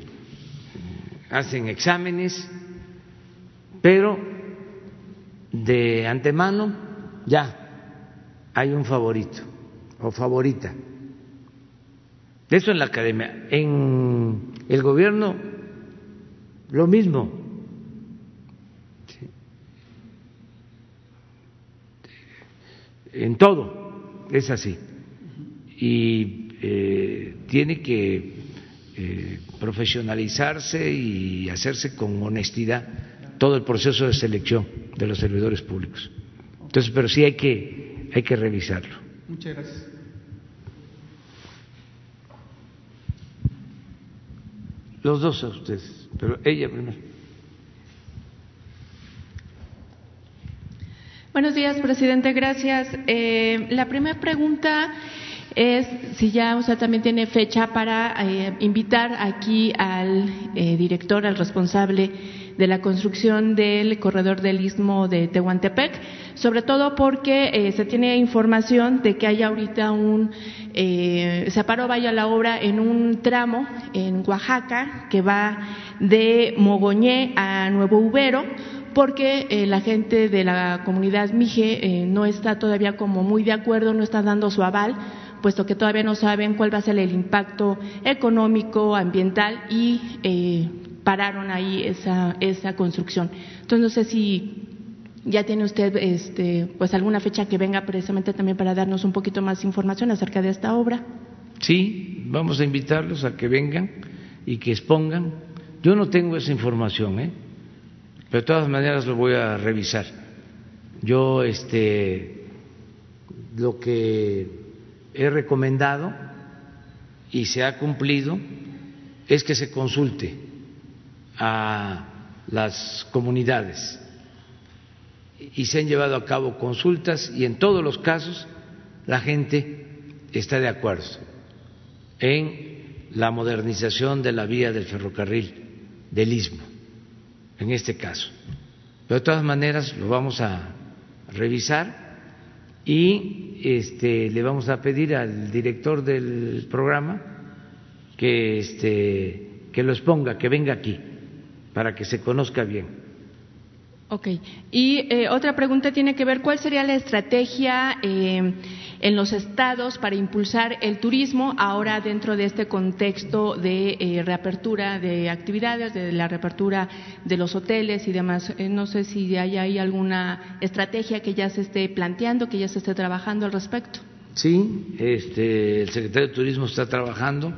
hacen exámenes, pero de antemano ya hay un favorito o favorita. Eso en la academia. En el gobierno, lo mismo. En todo es así. Y eh, tiene que eh, profesionalizarse y hacerse con honestidad todo el proceso de selección de los servidores públicos. Entonces, pero sí hay que, hay que revisarlo. Muchas gracias. Los dos a ustedes, pero ella primero. Buenos días, presidente. Gracias. Eh, la primera pregunta es si ya usted también tiene fecha para eh, invitar aquí al eh, director, al responsable de la construcción del corredor del istmo de Tehuantepec, sobre todo porque eh, se tiene información de que hay ahorita un, eh, se paró vaya la obra en un tramo en Oaxaca que va de Mogoñé a Nuevo Ubero, porque eh, la gente de la comunidad Mije no está todavía como muy de acuerdo, no está dando su aval puesto que todavía no saben cuál va a ser el impacto económico, ambiental y pararon ahí esa, esa construcción. Entonces, no sé si ya tiene usted este, pues alguna fecha que venga precisamente también para darnos un poquito más información acerca de esta obra. Sí, vamos a invitarlos a que vengan y que expongan. Yo no tengo esa información, ¿eh? pero de todas maneras lo voy a revisar. Yo, este, lo que he recomendado y se ha cumplido es que se consulte a las comunidades y se han llevado a cabo consultas y en todos los casos la gente está de acuerdo en la modernización de la vía del ferrocarril del istmo, en este caso. Pero de todas maneras lo vamos a revisar y este, le vamos a pedir al director del programa que, este, que lo exponga, que venga aquí para que se conozca bien. Ok. Y eh, otra pregunta tiene que ver, ¿cuál sería la estrategia eh, en los estados para impulsar el turismo ahora dentro de este contexto de eh, reapertura de actividades, de la reapertura de los hoteles y demás? no sé si hay, hay alguna estrategia que ya se esté planteando, que ya se esté trabajando al respecto. Sí, este, el secretario de Turismo está trabajando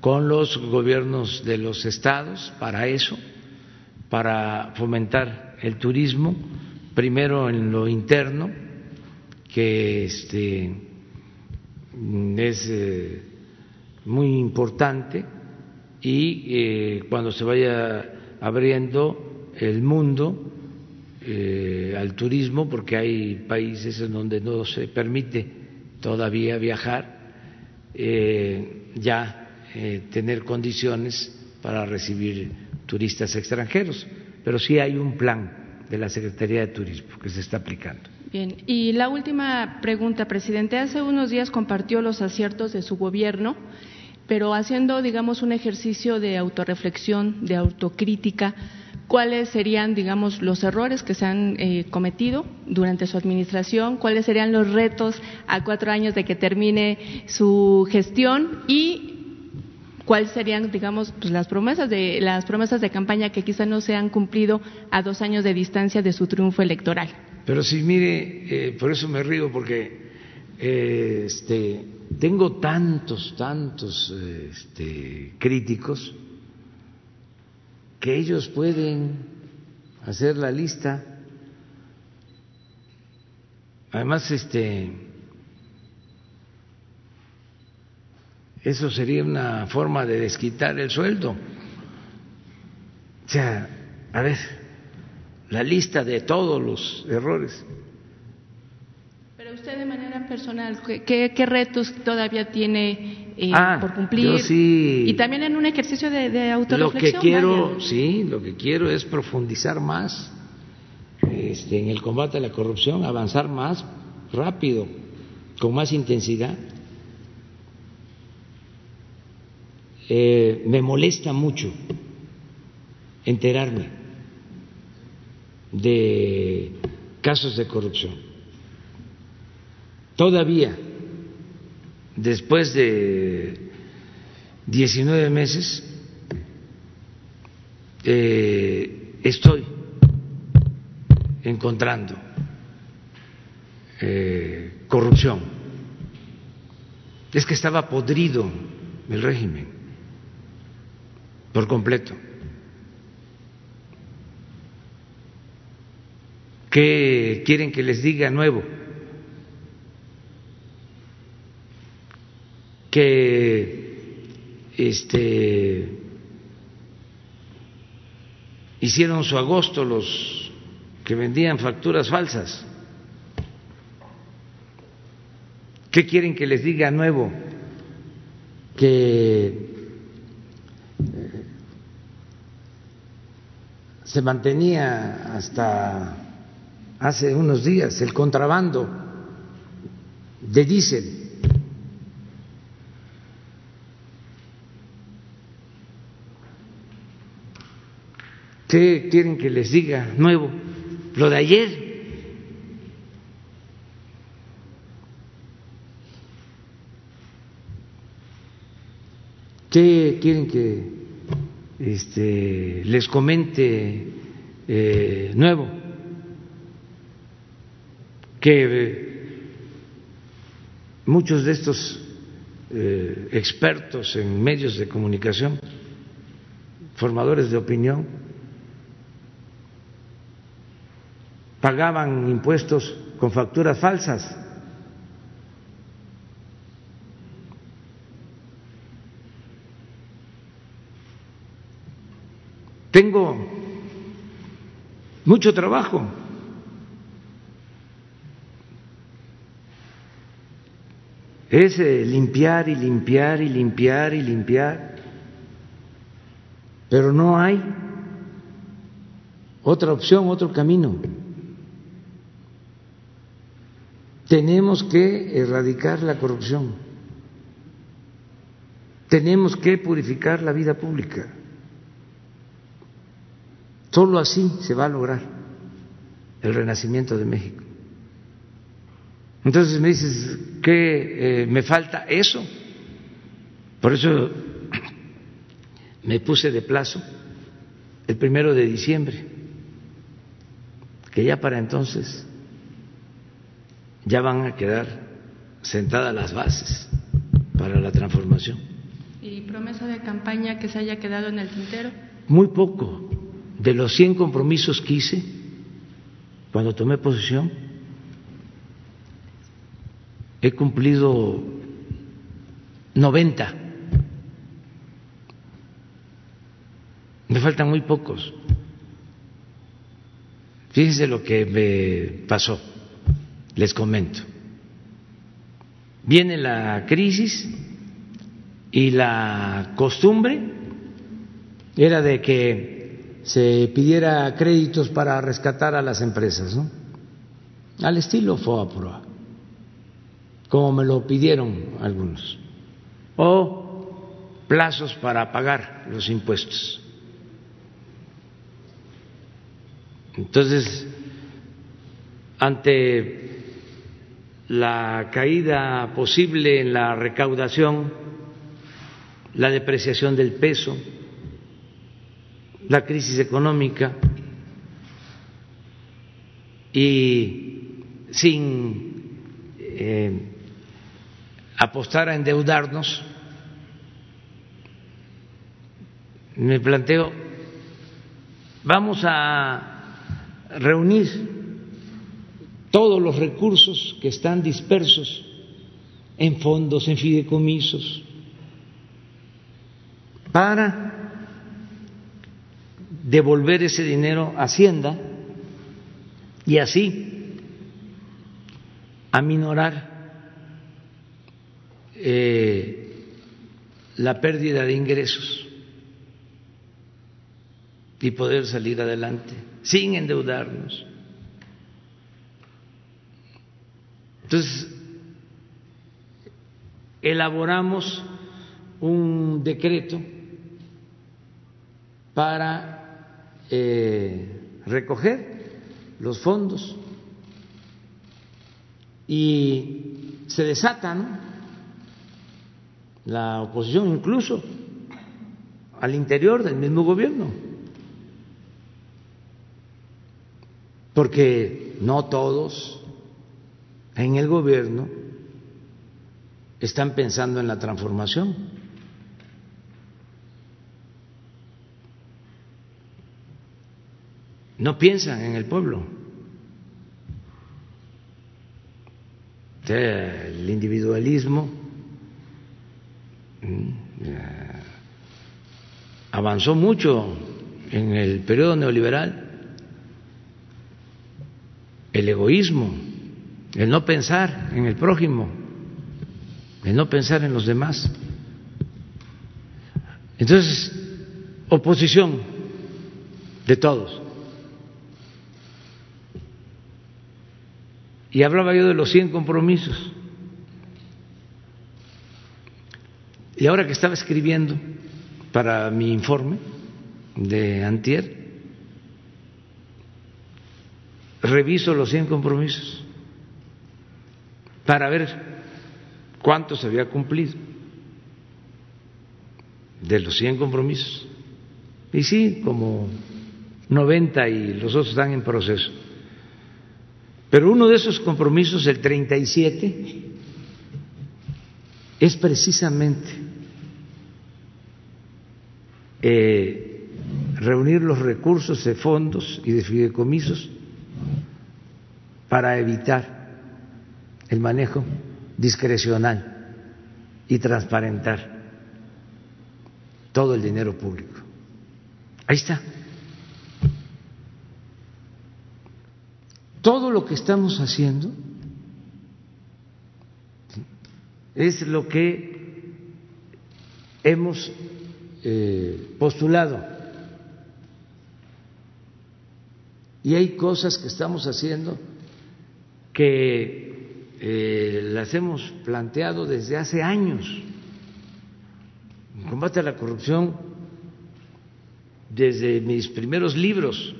con los gobiernos de los estados para eso, para fomentar el turismo, primero en lo interno, que este, es eh, muy importante, y eh, cuando se vaya abriendo el mundo eh, al turismo, porque hay países en donde no se permite todavía viajar, ya tener condiciones para recibir turistas extranjeros pero sí hay un plan de la Secretaría de Turismo que se está aplicando. Bien, y la última pregunta, presidente. Hace unos días compartió los aciertos de su gobierno, pero haciendo, digamos, un ejercicio de autorreflexión, de autocrítica, cuáles serían, digamos, los errores que se han eh, cometido durante su administración, cuáles serían los retos a cuatro años de que termine su gestión y cuáles serían, digamos, pues las promesas de las promesas de campaña que quizá no se han cumplido a dos años de distancia de su triunfo electoral. Pero sí, mire, eh, por eso me río porque eh, este, tengo tantos, tantos este, críticos que ellos pueden hacer la lista. Además, este Eso sería una forma de desquitar el sueldo. O sea, a ver, la lista de todos los errores. Pero usted de manera personal, ¿qué, retos todavía tiene eh, ah, por cumplir? sí, y también en un ejercicio de, de autorreflexión. Lo que quiero, sí, lo que quiero es profundizar más este, en el combate a la corrupción, avanzar más rápido, con más intensidad. Eh, me molesta mucho enterarme de casos de corrupción. Todavía, después de 19 meses, eh, estoy encontrando eh, corrupción. Es que estaba podrido el régimen por completo. ¿Qué quieren que les diga nuevo? Que este hicieron su agosto los que vendían facturas falsas. ¿Qué quieren que les diga nuevo? Que se mantenía hasta hace unos días el contrabando de diésel. ¿Qué quieren que les diga nuevo? Lo de ayer. ¿Qué quieren que este, les comente eh, nuevo que eh, muchos de estos eh, expertos en medios de comunicación, formadores de opinión, pagaban impuestos con facturas falsas. Tengo mucho trabajo. Es eh, limpiar y limpiar y limpiar y limpiar, pero no hay otra opción, otro camino. Tenemos que erradicar la corrupción. Tenemos que purificar la vida pública. Solo así se va a lograr el renacimiento de México. Entonces me dices, ¿qué eh, me falta? Eso. Por eso me puse de plazo el primero de diciembre, que ya para entonces ya van a quedar sentadas las bases para la transformación. ¿Y promesa de campaña que se haya quedado en el tintero? Muy poco. De los 100 compromisos que hice cuando tomé posesión, he cumplido 90. Me faltan muy pocos. Fíjense lo que me pasó, les comento. Viene la crisis y la costumbre era de que se pidiera créditos para rescatar a las empresas, ¿no? Al estilo FOAPROA, como me lo pidieron algunos, o plazos para pagar los impuestos. Entonces, ante la caída posible en la recaudación, la depreciación del peso, la crisis económica y sin eh, apostar a endeudarnos, me planteo, vamos a reunir todos los recursos que están dispersos en fondos, en fideicomisos, para devolver ese dinero a Hacienda y así aminorar eh, la pérdida de ingresos y poder salir adelante sin endeudarnos. Entonces, elaboramos un decreto para eh, recoger los fondos y se desata la oposición incluso al interior del mismo gobierno. porque no todos en el gobierno están pensando en la transformación. No piensan en el pueblo. el individualismo mm, avanzó mucho en el periodo neoliberal el egoísmo, el no pensar en el prójimo, el no pensar en los demás. Entonces, oposición de todos. Y hablaba yo de los 100 compromisos. Y ahora que estaba escribiendo para mi informe de Antier, reviso los 100 compromisos para ver cuánto se había cumplido de los 100 compromisos. Y sí, como 90 y los otros están en proceso. Pero uno de esos compromisos, el 37, es precisamente eh, reunir los recursos de fondos y de fideicomisos para evitar el manejo discrecional y transparentar todo el dinero público. Ahí está. Todo lo que estamos haciendo es lo que hemos eh, postulado. Y hay cosas que estamos haciendo que eh, las hemos planteado desde hace años. Combate a la corrupción desde mis primeros libros.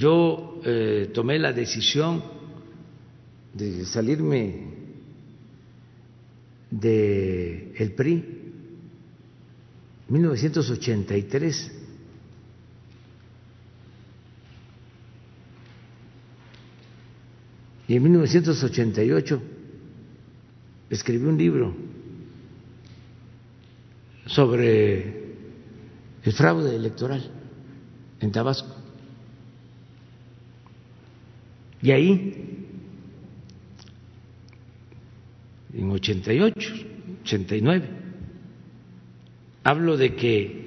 Yo eh, tomé la decisión de salirme de el PRI 1983 y en 1988 escribí un libro sobre el fraude electoral en Tabasco. Y ahí, en 88, 89, hablo de que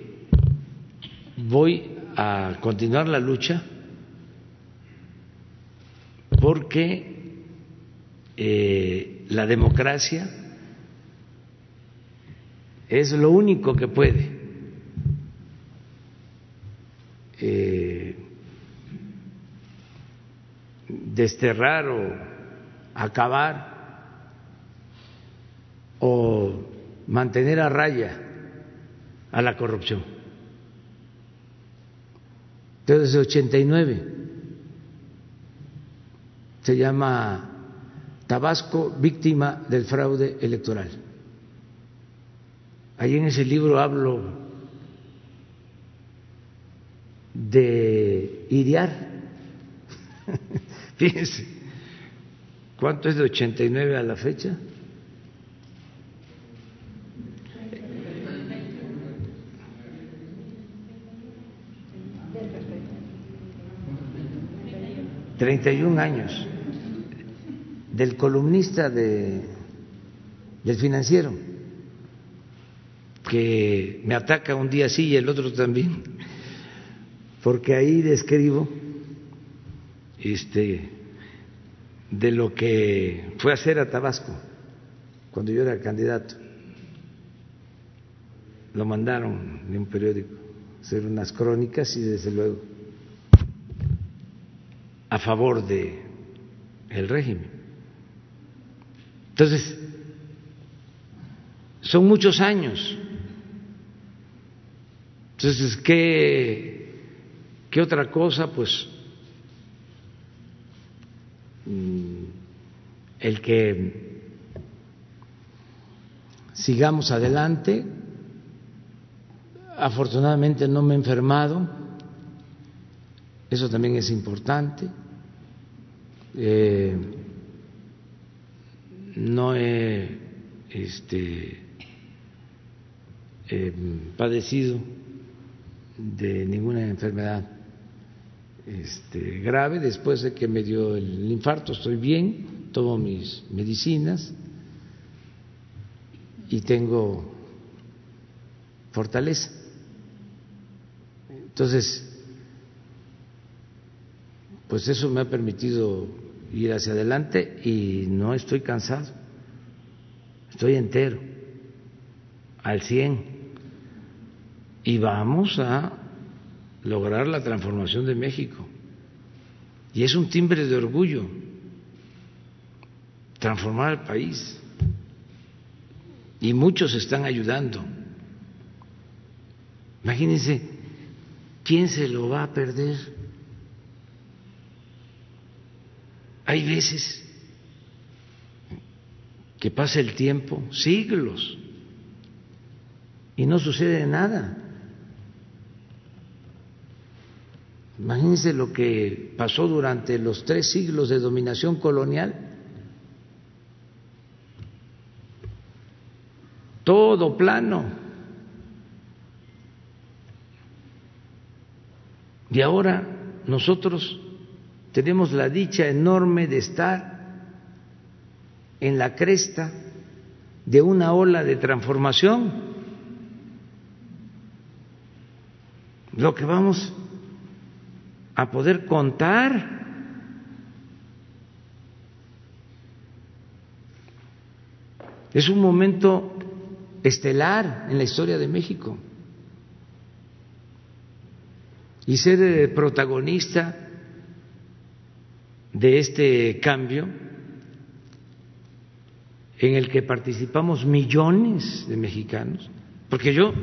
voy a continuar la lucha porque eh, la democracia es lo único que puede eh, desterrar o acabar o mantener a raya a la corrupción. Desde 89 se llama Tabasco, víctima del fraude electoral. Ahí en ese libro hablo de idear. ¿Cuánto es de 89 a la fecha? Treinta y un años del columnista de, del financiero que me ataca un día sí y el otro también, porque ahí describo este, de lo que fue a hacer a Tabasco cuando yo era candidato. Lo mandaron de un periódico hacer unas crónicas y desde luego a favor de el régimen. Entonces, son muchos años entonces, ¿qué, qué otra cosa? Pues el que sigamos adelante. Afortunadamente no me he enfermado, eso también es importante. Eh, no he este, eh, padecido de ninguna enfermedad este, grave. Después de que me dio el infarto, estoy bien, tomo mis medicinas y tengo fortaleza. Entonces, pues eso me ha permitido ir hacia adelante y no estoy cansado, estoy entero, al cien y vamos a lograr la transformación de México. Y es un timbre de orgullo transformar el país. Y muchos están ayudando. Imagínense, ¿quién se lo va a perder? Hay veces que pasa el tiempo, siglos, y no sucede nada. Imagínense lo que pasó durante los tres siglos de dominación colonial. Todo plano. Y ahora nosotros tenemos la dicha enorme de estar en la cresta de una ola de transformación. Lo que vamos a poder contar. Es un momento estelar en la historia de México. Y ser protagonista de este cambio en el que participamos millones de mexicanos, porque yo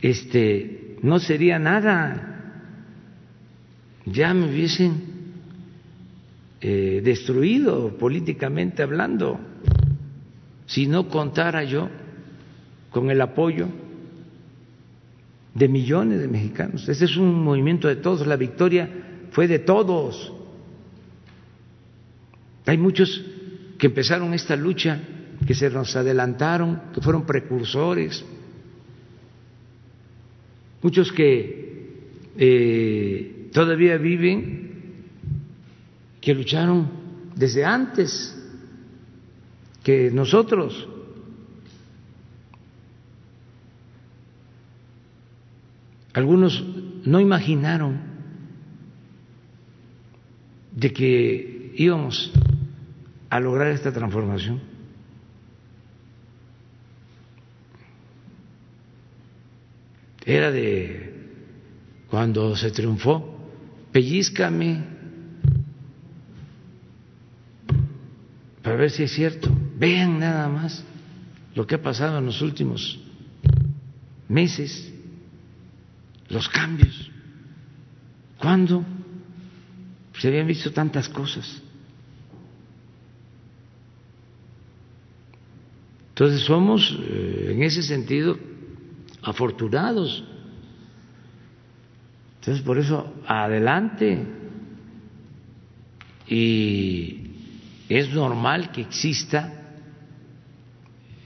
este, no sería nada, ya me hubiesen eh, destruido políticamente hablando, si no contara yo con el apoyo de millones de mexicanos. Ese es un movimiento de todos, la victoria fue de todos. Hay muchos que empezaron esta lucha, que se nos adelantaron, que fueron precursores, muchos que eh, todavía viven, que lucharon desde antes que nosotros. Algunos no imaginaron de que íbamos a lograr esta transformación. Era de cuando se triunfó, pellizcame para ver si es cierto. Vean nada más lo que ha pasado en los últimos meses los cambios. ¿Cuándo se habían visto tantas cosas? Entonces somos, eh, en ese sentido, afortunados. Entonces, por eso, adelante. Y es normal que exista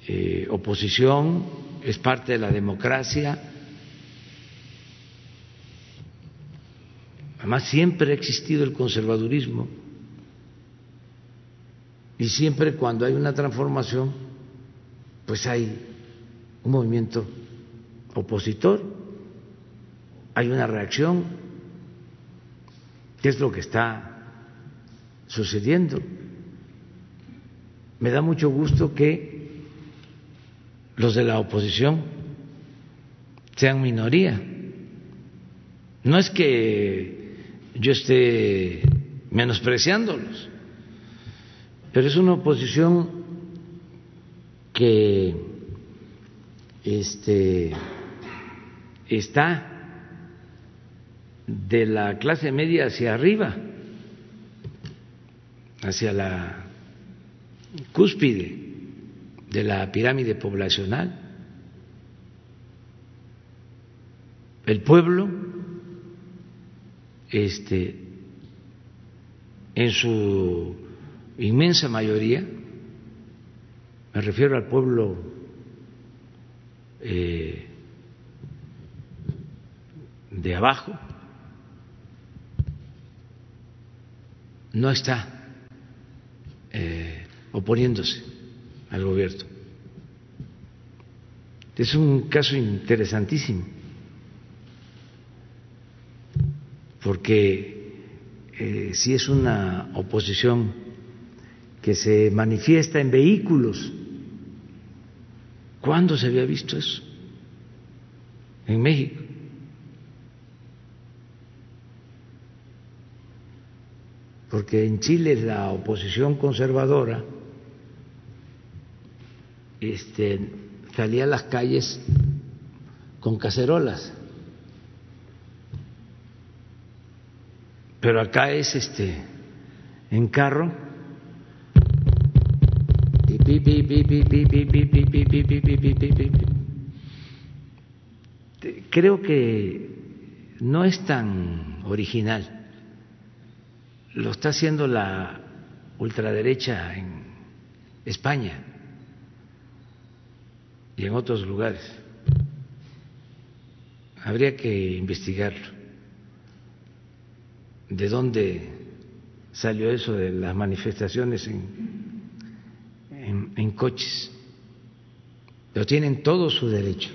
eh, oposición, es parte de la democracia. Además, siempre ha existido el conservadurismo. Y siempre cuando hay una transformación, pues hay un movimiento opositor, hay una reacción, ¿qué es lo que está sucediendo? Me da mucho gusto que los de la oposición sean minoría. No es que yo esté menospreciándolos, pero es una oposición que este, está de la clase media hacia arriba, hacia la cúspide de la pirámide poblacional. El pueblo este, en su inmensa mayoría, me refiero al pueblo eh, de abajo, no está eh, oponiéndose al gobierno. Es un caso interesantísimo. porque eh, si es una oposición que se manifiesta en vehículos, ¿cuándo se había visto eso? En México. Porque en Chile la oposición conservadora este, salía a las calles con cacerolas pero acá es este en carro creo que no es tan original lo está haciendo la ultraderecha en España y en otros lugares. Habría que investigarlo. De dónde salió eso de las manifestaciones en, en, coches, pero tienen todo su derecho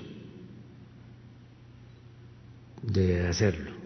de hacerlo.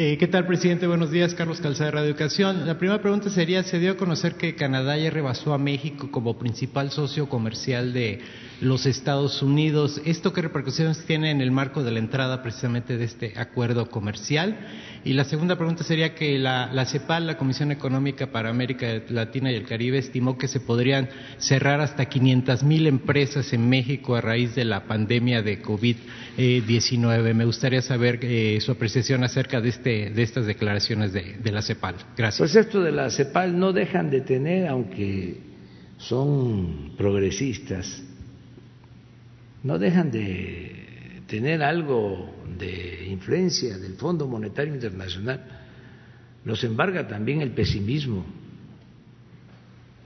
Eh, ¿Qué tal, presidente? Buenos días, Carlos Calzada de Radio Educación. La primera pregunta sería, se dio a conocer que Canadá ya rebasó a México como principal socio comercial de los Estados Unidos. ¿Esto qué repercusiones tiene en el marco de la entrada precisamente de este acuerdo comercial? Y la segunda pregunta sería que la, CEPAL, la Comisión Económica para América Latina y el Caribe, estimó que se podrían cerrar hasta 500 mil empresas en México a raíz de la pandemia de COVID-19. Me gustaría saber eh, su apreciación acerca de, este, de estas declaraciones de, de la CEPAL. Gracias. Pues esto de la CEPAL no dejan de tener, aunque son progresistas, no dejan de tener algo de influencia del Fondo Monetario Internacional. Los embarga también el pesimismo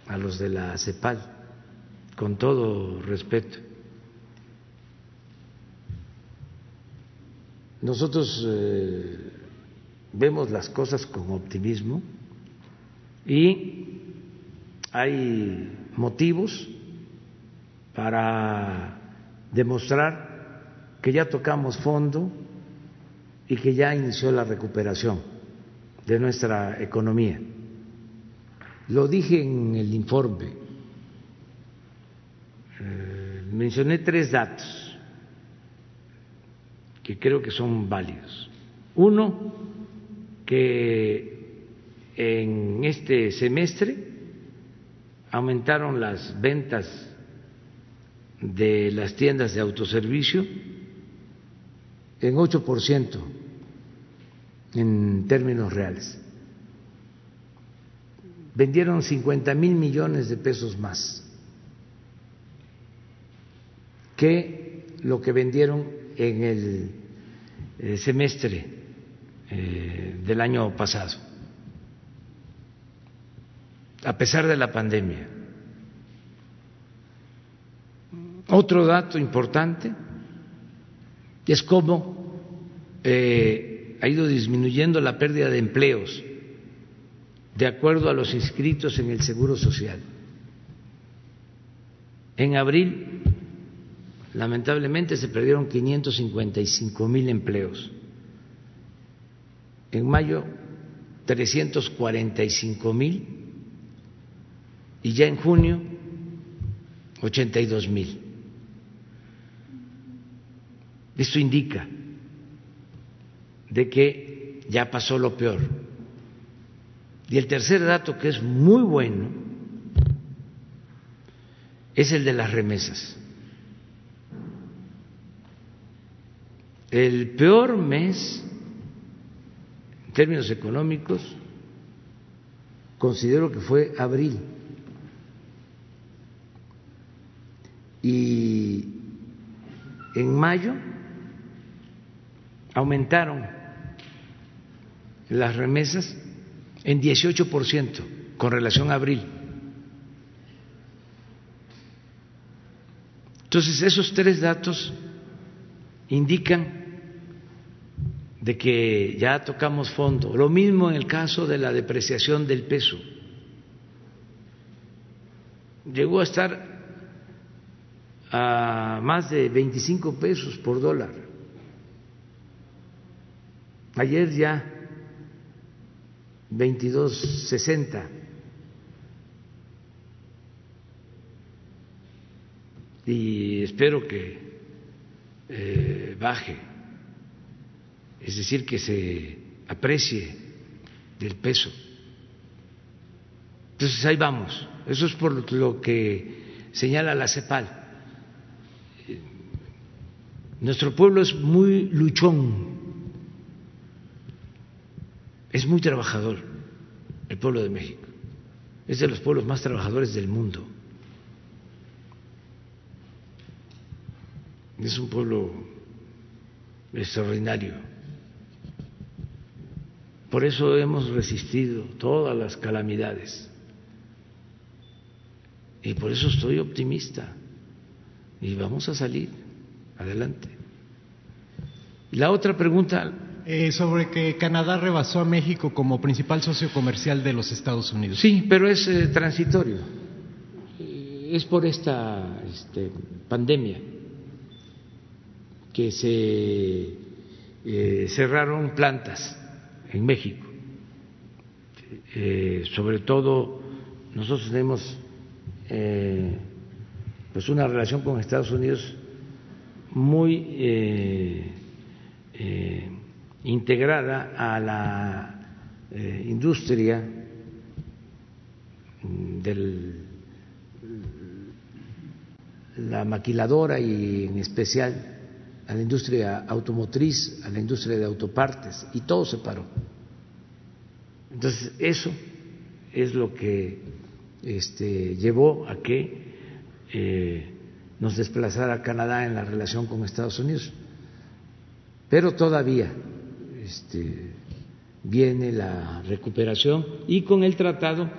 a los de la CEPAL, con todo respeto. Nosotros eh, vemos las cosas con optimismo y hay motivos para demostrar que ya tocamos fondo y que ya inició la recuperación de nuestra economía. Lo dije en el informe, eh, mencioné tres datos que creo que son válidos. Uno, que en este semestre aumentaron las ventas de las tiendas de autoservicio en 8% en términos reales. Vendieron 50 mil millones de pesos más que lo que vendieron en el eh, semestre eh, del año pasado, a pesar de la pandemia. Otro dato importante es cómo eh, ha ido disminuyendo la pérdida de empleos de acuerdo a los inscritos en el Seguro Social. En abril lamentablemente se perdieron 555 mil empleos. En mayo, 345 mil y ya en junio, 82 mil. Esto indica de que ya pasó lo peor. Y el tercer dato, que es muy bueno, es el de las remesas. El peor mes, en términos económicos, considero que fue abril. Y en mayo aumentaron las remesas en 18% con relación a abril. Entonces, esos tres datos indican de que ya tocamos fondo. Lo mismo en el caso de la depreciación del peso. Llegó a estar a más de 25 pesos por dólar. Ayer ya 22.60. Y espero que eh, baje es decir, que se aprecie del peso. Entonces ahí vamos, eso es por lo que señala la CEPAL. Nuestro pueblo es muy luchón, es muy trabajador, el pueblo de México, es de los pueblos más trabajadores del mundo. Es un pueblo extraordinario. Por eso hemos resistido todas las calamidades. Y por eso estoy optimista. Y vamos a salir adelante. La otra pregunta. Eh, sobre que Canadá rebasó a México como principal socio comercial de los Estados Unidos. Sí, pero es eh, transitorio. Eh, es por esta este, pandemia que se cerraron plantas en México. Eh, sobre todo, nosotros tenemos eh, pues una relación con Estados Unidos muy eh, integrada a la industria de la maquiladora y en especial a la industria automotriz, a la industria de autopartes, y todo se paró. Entonces, eso es lo que este, llevó a que eh, nos desplazara Canadá en la relación con Estados Unidos. Pero todavía este, viene la recuperación y con el tratado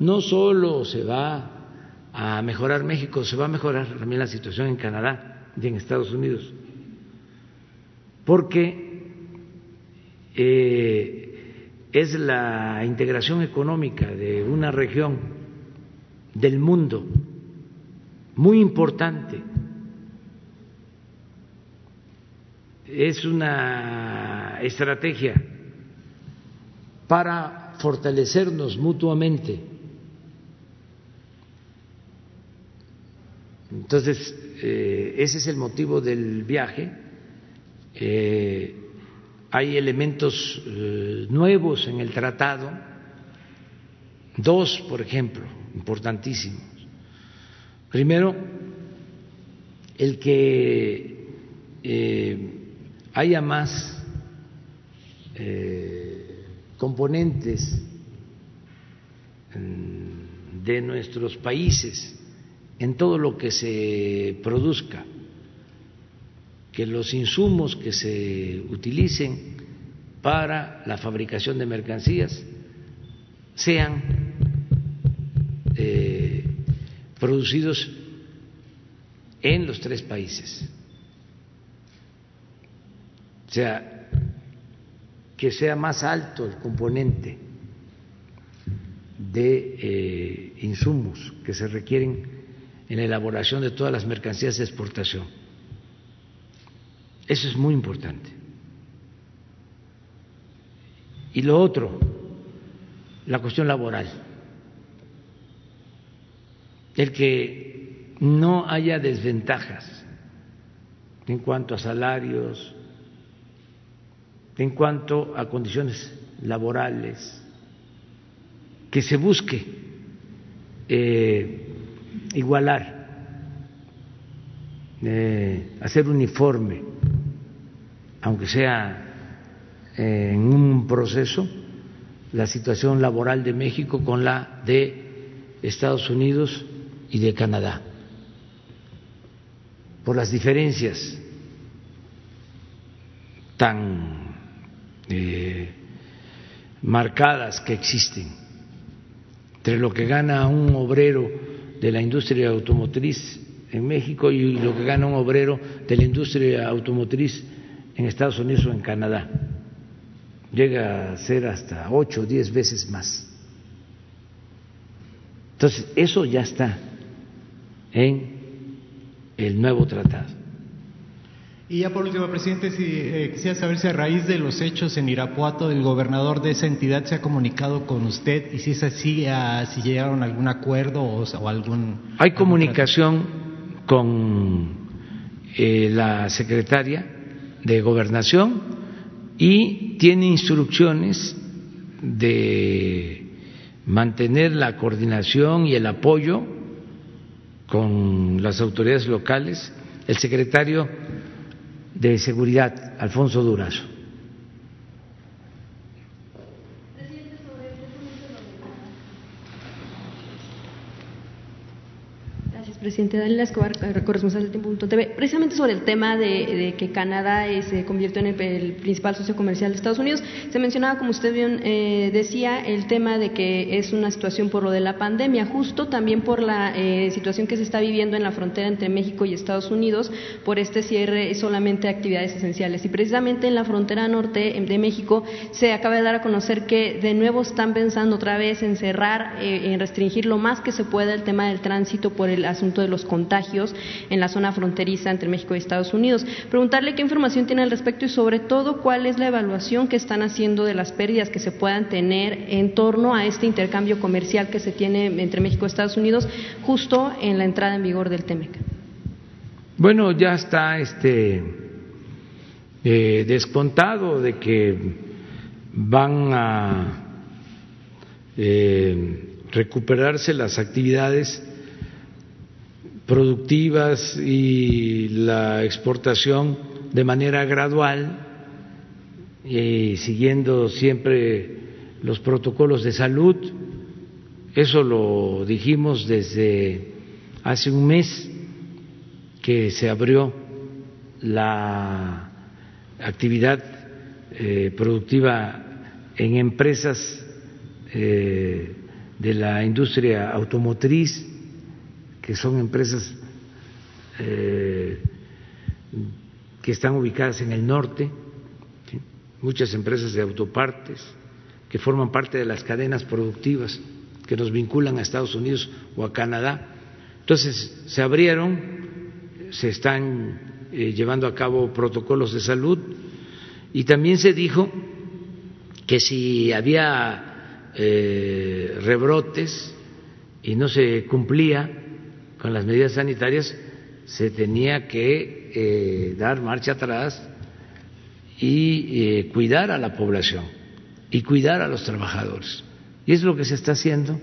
no solo se va a mejorar México, se va a mejorar también la situación en Canadá y en Estados Unidos porque eh, es la integración económica de una región del mundo muy importante. Es una estrategia para fortalecernos mutuamente. Entonces, eh, ese es el motivo del viaje eh, hay elementos eh, nuevos en el tratado, dos, por ejemplo, importantísimos. Primero, el que haya más componentes de nuestros países en todo lo que se produzca que los insumos que se utilicen para la fabricación de mercancías sean eh, producidos en los tres países. O sea, que sea más alto el componente de eh, insumos que se requieren en la elaboración de todas las mercancías de exportación. Eso es muy importante. Y lo otro, la cuestión laboral. El que no haya desventajas en cuanto a salarios, en cuanto a condiciones laborales, que se busque eh, igualar, eh, hacer uniforme aunque sea eh, en un proceso, la situación laboral de México con la de Estados Unidos y de Canadá, por las diferencias tan eh, marcadas que existen entre lo que gana un obrero de la industria automotriz en México y lo que gana un obrero de la industria automotriz en Estados Unidos o en Canadá. Llega a ser hasta ocho o diez veces más. Entonces, eso ya está en el nuevo tratado. Y ya por último, presidente, si, eh, quisiera saber si a raíz de los hechos en Irapuato, el gobernador de esa entidad se ha comunicado con usted y si es así, si llegaron a algún acuerdo o, algún... Hay comunicación con eh, la secretaria de gobernación y tiene instrucciones de mantener la coordinación y el apoyo con las autoridades locales, el secretario de Seguridad, Alfonso Durazo. Presidente Daniel Escobar, eh, corresponsal del Tiempo.tv, precisamente sobre el tema de, que Canadá eh, se convirtió en el, principal socio comercial de Estados Unidos. Se mencionaba, como usted bien eh, decía, el tema de que es una situación por lo de la pandemia, justo también por la situación que se está viviendo en la frontera entre México y Estados Unidos por este cierre solamente de actividades esenciales. Y precisamente en la frontera norte de México se acaba de dar a conocer que de nuevo están pensando otra vez en cerrar, en restringir lo más que se pueda el tema del tránsito por el asunto de los contagios en la zona fronteriza entre México y Estados Unidos. Preguntarle qué información tiene al respecto y sobre todo cuál es la evaluación que están haciendo de las pérdidas que se puedan tener en torno a este intercambio comercial que se tiene entre México y Estados Unidos justo en la entrada en vigor del TEMEC. Bueno, ya está este eh, descontado de que van a eh, recuperarse las actividades productivas y la exportación de manera gradual y siguiendo siempre los protocolos de salud. Eso lo dijimos desde hace un mes que se abrió la actividad eh, productiva en empresas eh, de la industria automotriz, que son empresas eh, que están ubicadas en el norte, muchas empresas de autopartes que forman parte de las cadenas productivas que nos vinculan a Estados Unidos o a Canadá. Entonces, se abrieron, se están eh, llevando a cabo protocolos de salud y también se dijo que si había eh, rebrotes y no se cumplía con las medidas sanitarias, se tenía que eh, dar marcha atrás y cuidar a la población y cuidar a los trabajadores. Y es lo que se está haciendo.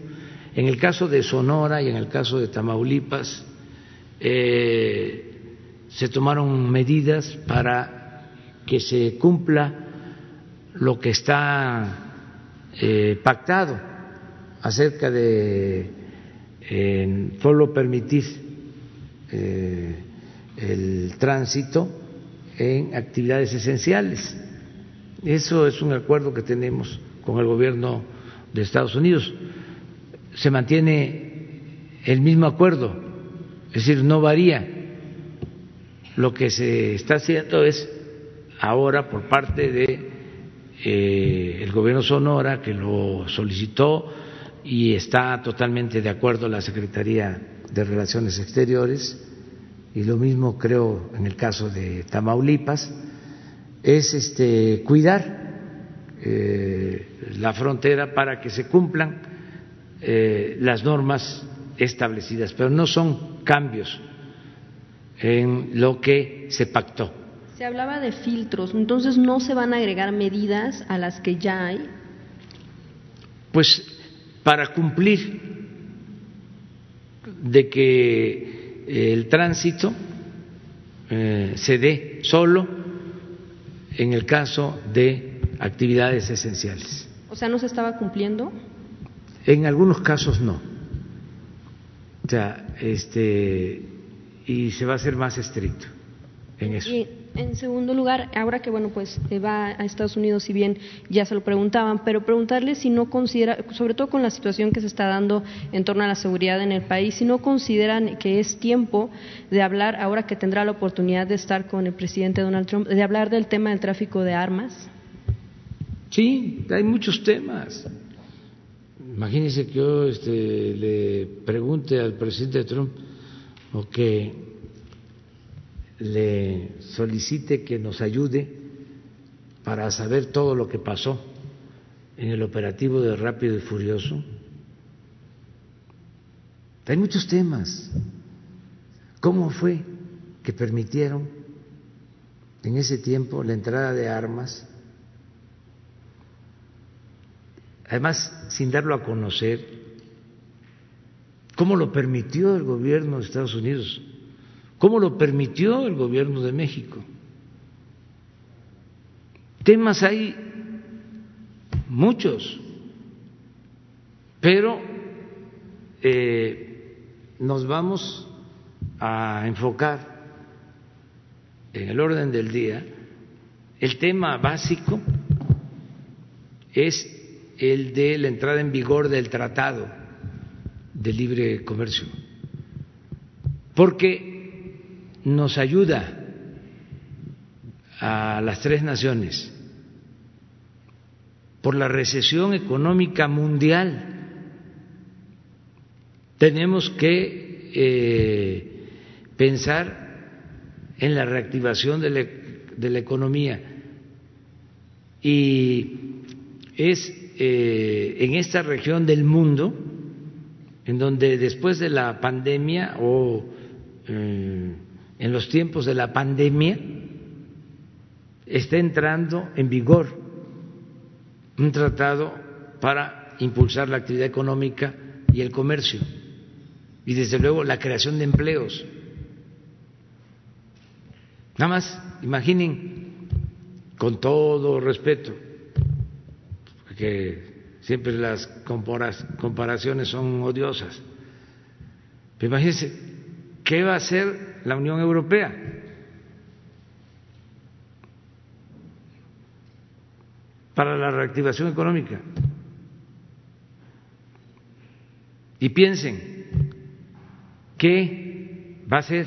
En el caso de Sonora y en el caso de Tamaulipas, eh, se tomaron medidas para que se cumpla lo que está eh, pactado acerca de solo permitir eh, el tránsito en actividades esenciales. Eso es un acuerdo que tenemos con el gobierno de Estados Unidos. Se mantiene el mismo acuerdo, es decir, no varía. Lo que se está haciendo es ahora por parte de eh, el gobierno Sonora que lo solicitó y está totalmente de acuerdo la Secretaría de Relaciones Exteriores y lo mismo creo en el caso de Tamaulipas es este cuidar eh, la frontera para que se cumplan eh, las normas establecidas, pero no son cambios en lo que se pactó. Se hablaba de filtros, entonces no se van a agregar medidas a las que ya hay. Pues para cumplir de que el tránsito eh, se dé solo en el caso de actividades esenciales. O sea, ¿no se estaba cumpliendo? En algunos casos no. O sea, este, y se va a ser más estricto en eso. Y en segundo lugar, ahora que bueno, pues va a Estados Unidos, si bien ya se lo preguntaban, pero preguntarle si no considera, sobre todo con la situación que se está dando en torno a la seguridad en el país, si no consideran que es tiempo de hablar, ahora que tendrá la oportunidad de estar con el presidente Donald Trump, de hablar del tema del tráfico de armas. Sí, hay muchos temas. Imagínense que yo este, le pregunte al presidente Trump o que le solicite que nos ayude para saber todo lo que pasó en el operativo de Rápido y Furioso. Hay muchos temas. ¿Cómo fue que permitieron en ese tiempo la entrada de armas además sin darlo a conocer, ¿cómo lo permitió el gobierno de Estados Unidos? ¿Cómo lo permitió el gobierno de México? Temas hay muchos, pero eh, nos vamos a enfocar en el orden del día. El tema básico es el de la entrada en vigor del Tratado de Libre Comercio, porque nos ayuda a las tres naciones por la recesión económica mundial. Tenemos que eh, pensar en la reactivación de la, economía y es eh, en esta región del mundo en donde después de la pandemia o eh, en los tiempos de la pandemia está entrando en vigor un tratado para impulsar la actividad económica y el comercio y desde luego la creación de empleos. Nada más, imaginen, con todo respeto, que siempre las comparaciones son odiosas, pero imagínense, ¿qué va a hacer la Unión Europea? para la reactivación económica. Y piensen, ¿qué va a hacer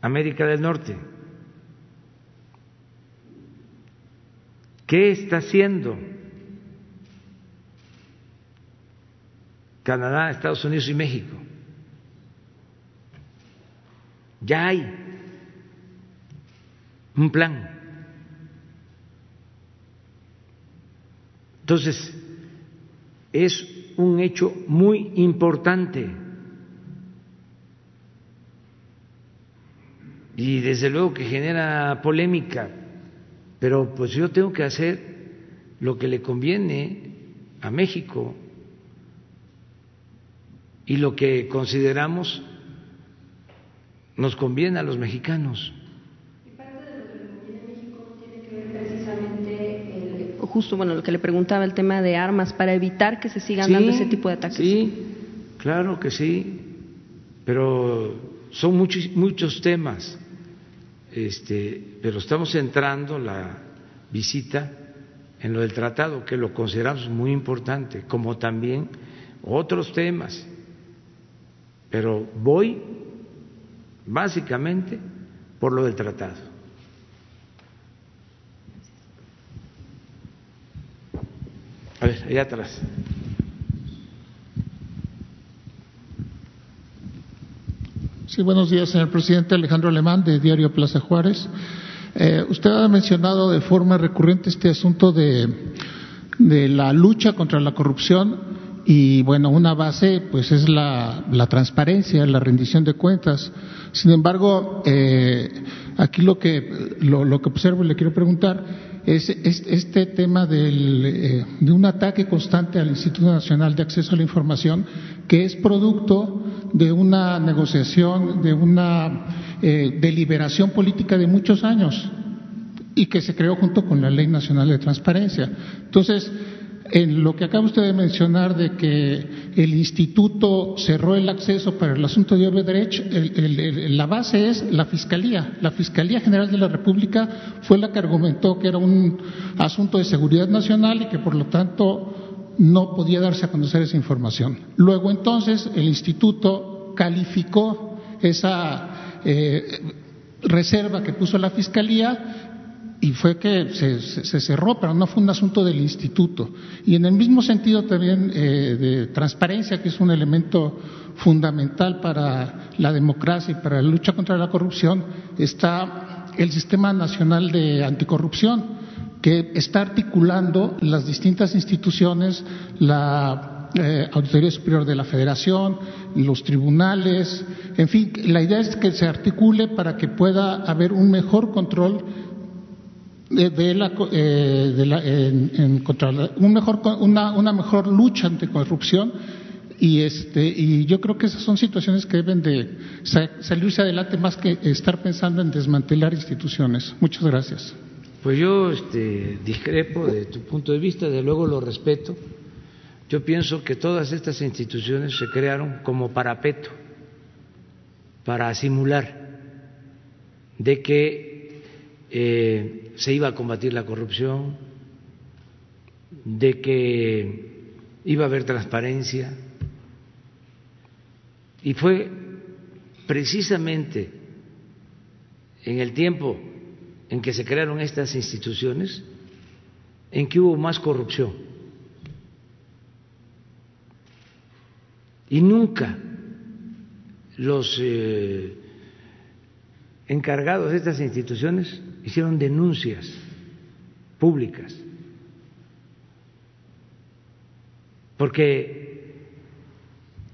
América del Norte? ¿Qué está haciendo Canadá, Estados Unidos y México? Ya hay un plan. Entonces, es un hecho muy importante. Y desde luego que genera polémica, pero pues yo tengo que hacer lo que le conviene a México y lo que consideramos nos conviene a los mexicanos. justo bueno lo que le preguntaba el tema de armas para evitar que se sigan dando ese tipo de ataques. Sí, claro que sí, pero son muchos muchos temas. Este, pero estamos centrando la visita en lo del tratado, que lo consideramos muy importante, como también otros temas. Pero voy básicamente por lo del tratado. A ver, allá atrás. Sí, buenos días, señor presidente. Alejandro Alemán, de Diario Plaza Juárez. Eh, usted ha mencionado de forma recurrente este asunto de, de, la lucha contra la corrupción y, bueno, una base pues es la, la transparencia, la rendición de cuentas. Sin embargo, eh, aquí lo que, lo, lo que observo y le quiero preguntar es, este tema eh, de un ataque constante al Instituto Nacional de Acceso a la Información, que es producto de una negociación, de una eh, deliberación política de muchos años y que se creó junto con la Ley Nacional de Transparencia. Entonces, en lo que acaba usted de mencionar de que el instituto cerró el acceso para el asunto de Odebrecht, la base es la Fiscalía. La Fiscalía General de la República fue la que argumentó que era un asunto de seguridad nacional y que por lo tanto no podía darse a conocer esa información. Luego entonces el instituto calificó esa eh, reserva que puso la Fiscalía y fue que se, cerró, pero no fue un asunto del instituto. Y en el mismo sentido también eh, de transparencia, que es un elemento fundamental para la democracia y para la lucha contra la corrupción, está el Sistema Nacional de Anticorrupción, que está articulando las distintas instituciones, la eh, Auditoría Superior de la Federación, los tribunales, en fin, la idea es que se articule para que pueda haber un mejor control de, la, eh, de la, en, contra una, una mejor lucha ante corrupción y este y yo creo que esas son situaciones que deben de salirse adelante más que estar pensando en desmantelar instituciones. Muchas gracias. Pues yo este, discrepo de tu punto de vista, de luego lo respeto. Yo pienso que todas estas instituciones se crearon como parapeto para simular de que eh, se iba a combatir la corrupción, de que iba a haber transparencia. Y fue precisamente en el tiempo en que se crearon estas instituciones en que hubo más corrupción. Y nunca los eh, encargados de estas instituciones hicieron denuncias públicas. Porque,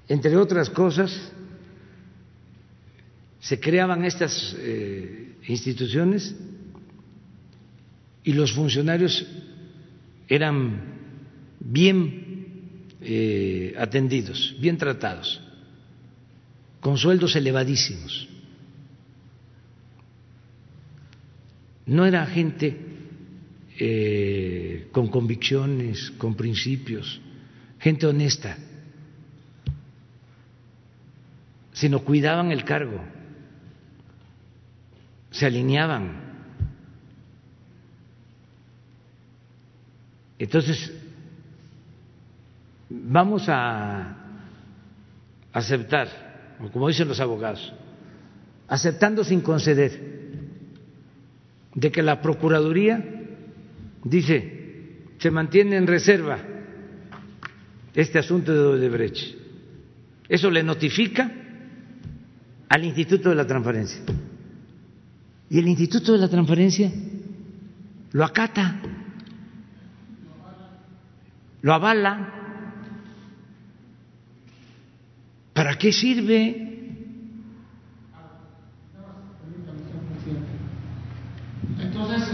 entre otras cosas, se creaban estas eh, instituciones y los funcionarios eran bien eh, atendidos, bien tratados, con sueldos elevadísimos. No era gente eh, con convicciones, con principios, gente honesta, sino cuidaban el cargo, se alineaban. Entonces, vamos a aceptar, como dicen los abogados, aceptando sin conceder, de que la Procuraduría dice, se mantiene en reserva este asunto de Odebrecht. Eso le notifica al Instituto de la Transparencia. Y el Instituto de la Transparencia lo acata lo avala. ¿Para qué sirve? Entonces,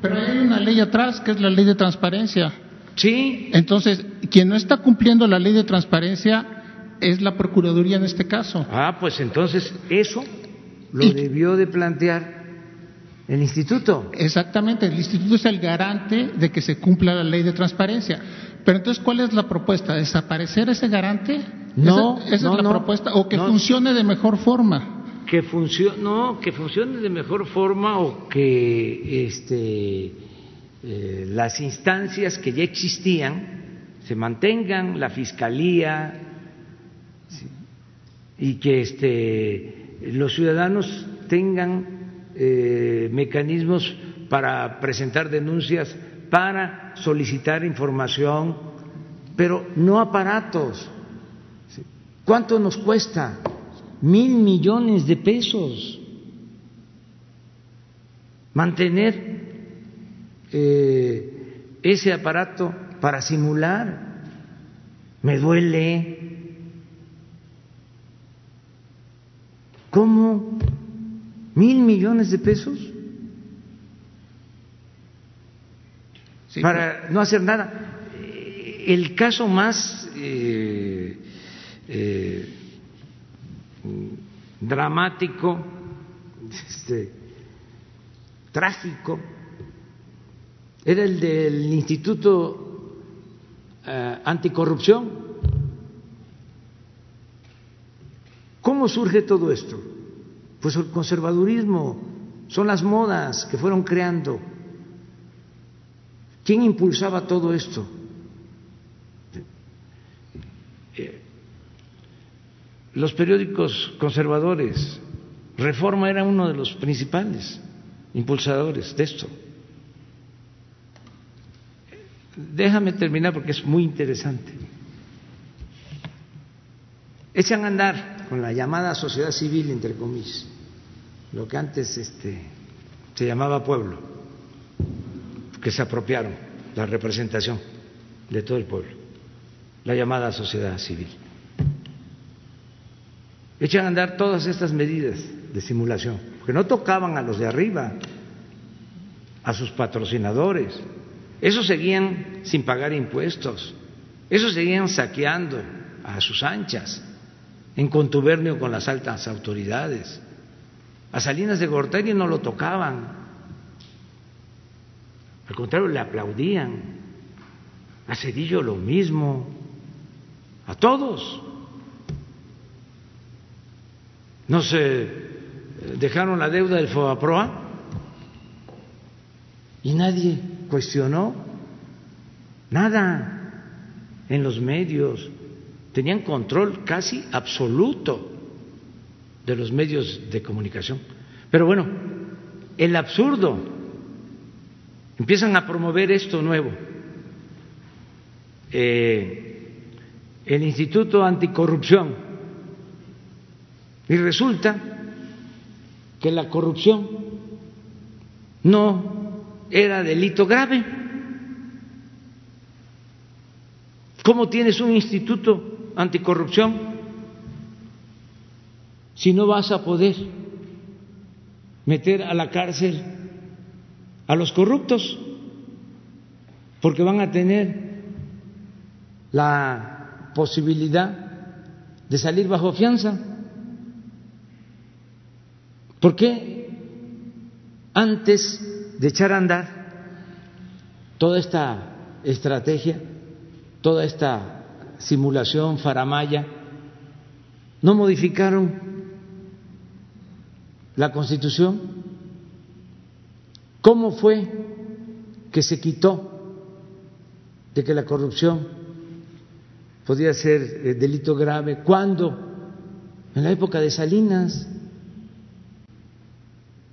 pero hay una ley atrás que es la ley de transparencia. Sí. Entonces, quien no está cumpliendo la ley de transparencia es la Procuraduría en este caso. Ah, pues entonces eso lo debió de plantear el instituto. Exactamente, el instituto es el garante de que se cumpla la ley de transparencia. Pero entonces, ¿cuál es la propuesta? ¿Desaparecer ese garante? No, esa, es la propuesta o que funcione de mejor forma. Que funcione, no, que funcione de mejor forma o que este, eh, las instancias que ya existían se mantengan, la fiscalía y que este, los ciudadanos tengan eh, mecanismos para presentar denuncias para solicitar información, pero no aparatos. ¿Cuánto nos cuesta? Mil millones de pesos mantener eh, ese aparato para simular. Me duele. ¿Cómo? ¿Mil millones de pesos? para no hacer nada. El caso más eh, eh, dramático, este, trágico, era el del Instituto eh, Anticorrupción. ¿Cómo surge todo esto? Pues el conservadurismo, son las modas que fueron creando ¿Quién impulsaba todo esto? Los periódicos conservadores, Reforma era uno de los principales impulsadores de esto. Déjame terminar porque es muy interesante. Echan andar con la llamada sociedad civil, entre comillas, lo que antes este, se llamaba pueblo que se apropiaron la representación de todo el pueblo, la llamada sociedad civil. Echan a andar todas estas medidas de simulación, que no tocaban a los de arriba, a sus patrocinadores. Esos seguían sin pagar impuestos, esos seguían saqueando a sus anchas, en contubernio con las altas autoridades. A Salinas de Gortari no lo tocaban, al contrario, le aplaudían. A Cedillo lo mismo. A todos. No se dejaron la deuda del FOAPROA y nadie cuestionó nada en los medios. Tenían control casi absoluto de los medios de comunicación. Pero bueno, el absurdo Empiezan a promover esto nuevo. Eh, el Instituto Anticorrupción y resulta que la corrupción no era delito grave. ¿Cómo tienes un instituto anticorrupción si no vas a poder meter a la cárcel a los corruptos? Porque van a tener la posibilidad de salir bajo fianza. ¿Por qué antes de echar a andar toda esta estrategia, toda esta simulación faramaya, no modificaron la Constitución? ¿Cómo fue que se quitó de que la corrupción podía ser eh, delito grave? ¿Cuándo? En la época de Salinas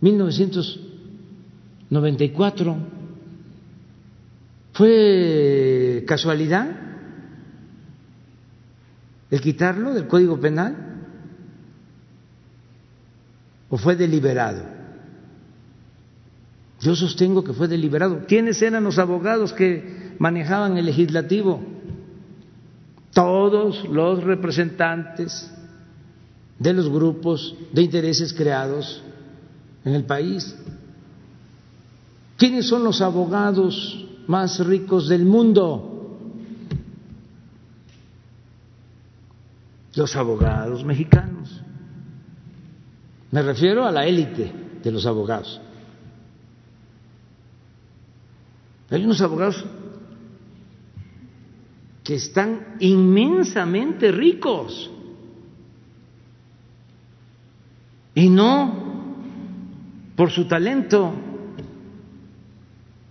1994. ¿Fue casualidad el quitarlo del Código Penal? ¿O fue deliberado? Yo sostengo que fue deliberado. ¿Quiénes eran los abogados que manejaban el legislativo? Todos los representantes de los grupos de intereses creados en el país. ¿Quiénes son los abogados más ricos del mundo? Los abogados mexicanos. Me refiero a la élite de los abogados. Hay unos abogados que están inmensamente ricos y no por su talento,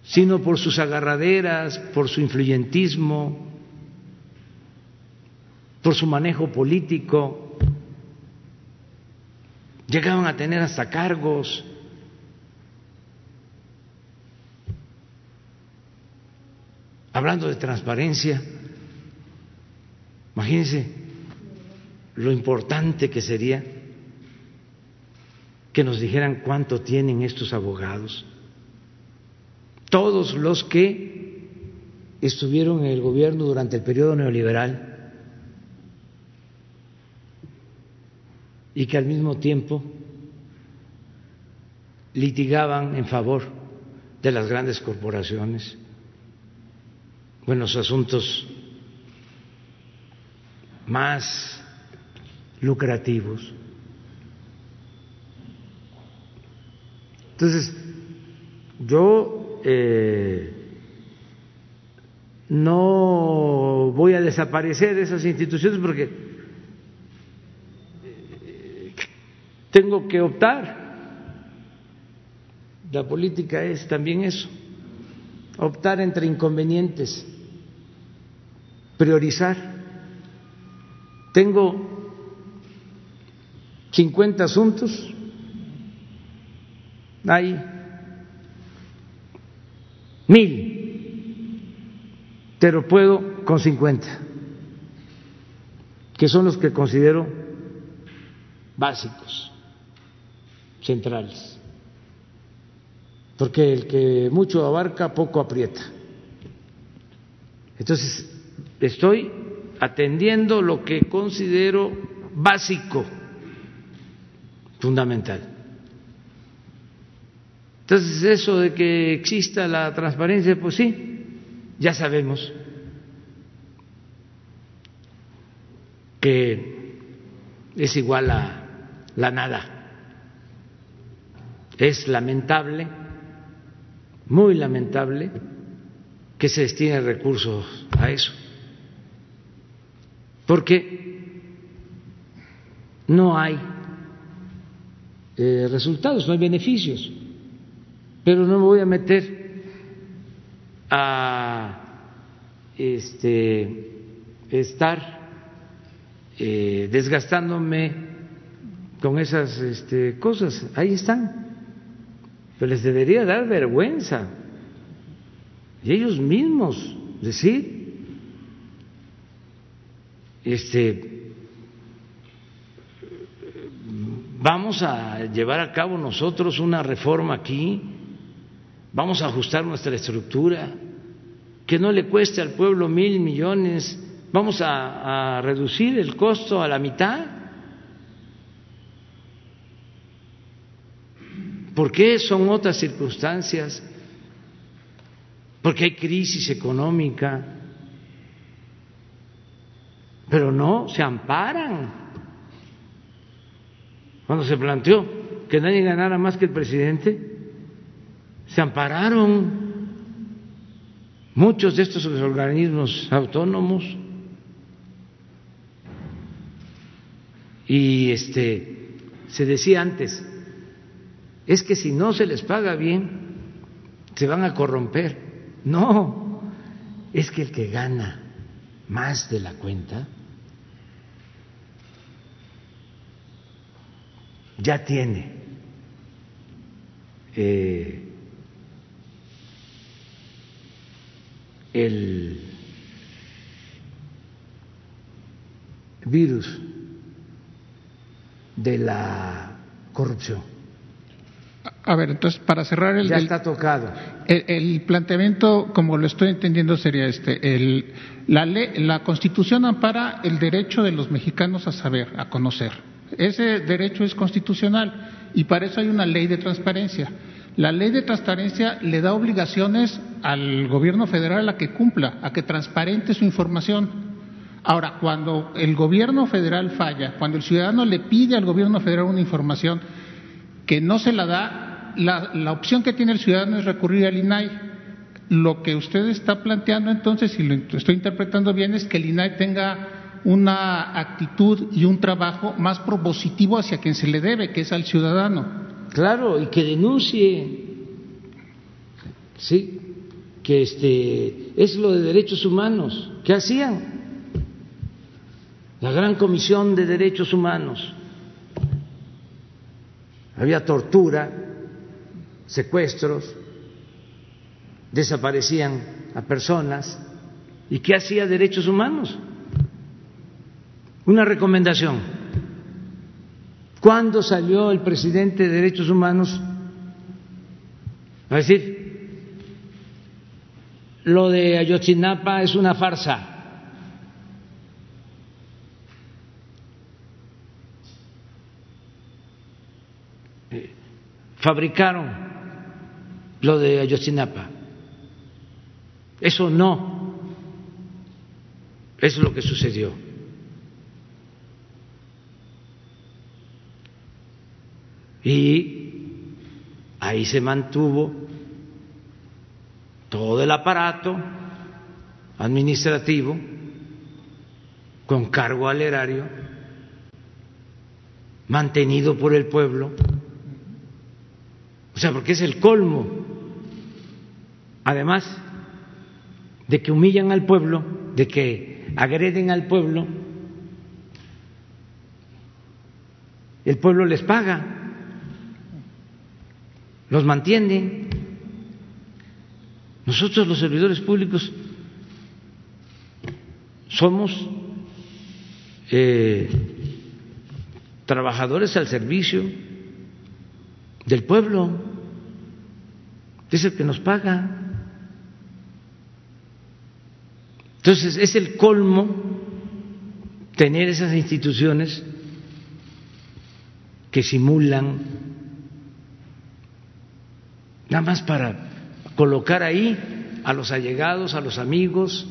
sino por sus agarraderas, por su influyentismo, por su manejo político. Llegaban a tener hasta cargos. Hablando de transparencia, imagínense lo importante que sería que nos dijeran cuánto tienen estos abogados. Todos los que estuvieron en el gobierno durante el periodo neoliberal y que al mismo tiempo litigaban en favor de las grandes corporaciones, buenos asuntos más lucrativos. Entonces, yo eh, no voy a desaparecer esas instituciones porque eh, tengo que optar. La política es también eso, optar entre inconvenientes, priorizar. Tengo 50 asuntos hay mil, pero puedo con cincuenta, que son los que considero básicos, centrales, porque el que mucho abarca, poco aprieta. Entonces, estoy atendiendo lo que considero básico, fundamental. Entonces, eso de que exista la transparencia, pues sí, ya sabemos que es igual a la nada. Es lamentable, muy lamentable, que se destinen recursos a eso, porque no hay eh, resultados, no hay beneficios pero no me voy a meter a este, estar eh, desgastándome con esas este, cosas. Ahí están. Pero les debería dar vergüenza. Y ellos mismos decir este, vamos a llevar a cabo nosotros una reforma aquí, vamos a ajustar nuestra estructura, que no le cueste al pueblo mil millones, vamos a, reducir el costo a la mitad. ¿Por qué son otras circunstancias? Porque hay crisis económica, pero no se amparan. Cuando se planteó que nadie ganara más que el presidente, se ampararon muchos de estos organismos autónomos. Y este se decía antes es que si no se les paga bien se van a corromper. No es que el que gana más de la cuenta ya tiene eh, el virus de la corrupción. A ver, entonces, para cerrar el... Ya está tocado. El, planteamiento, como lo estoy entendiendo, sería este. El, la, la Constitución ampara el derecho de los mexicanos a saber, a conocer. Ese derecho es constitucional y para eso hay una ley de transparencia. La ley de transparencia le da obligaciones al gobierno federal a que cumpla, a que transparente su información. Ahora, cuando el gobierno federal falla, cuando el ciudadano le pide al gobierno federal una información que no se la da, la, opción que tiene el ciudadano es recurrir al INAI. Lo que usted está planteando entonces, si lo estoy interpretando bien, es que el INAI tenga una actitud y un trabajo más propositivo hacia quien se le debe, que es al ciudadano. Claro, y que denuncie, sí, que este es lo de derechos humanos. ¿Qué hacían? La Gran Comisión de Derechos Humanos. Había tortura, secuestros, desaparecían a personas. ¿Y qué hacía Derechos Humanos? Una recomendación ¿Cuándo salió el presidente de Derechos Humanos a decir, lo de Ayotzinapa es una farsa? fabricaron lo de Ayotzinapa. Eso no es lo que sucedió. Y ahí se mantuvo todo el aparato administrativo con cargo al erario, mantenido por el pueblo. O sea, porque es el colmo, además de que humillan al pueblo, de que agreden al pueblo, el pueblo les paga los mantiene. Nosotros los servidores públicos somos eh, trabajadores al servicio del pueblo, es el que nos paga. Entonces es el colmo tener esas instituciones que simulan nada más para colocar ahí a los allegados, a los amigos,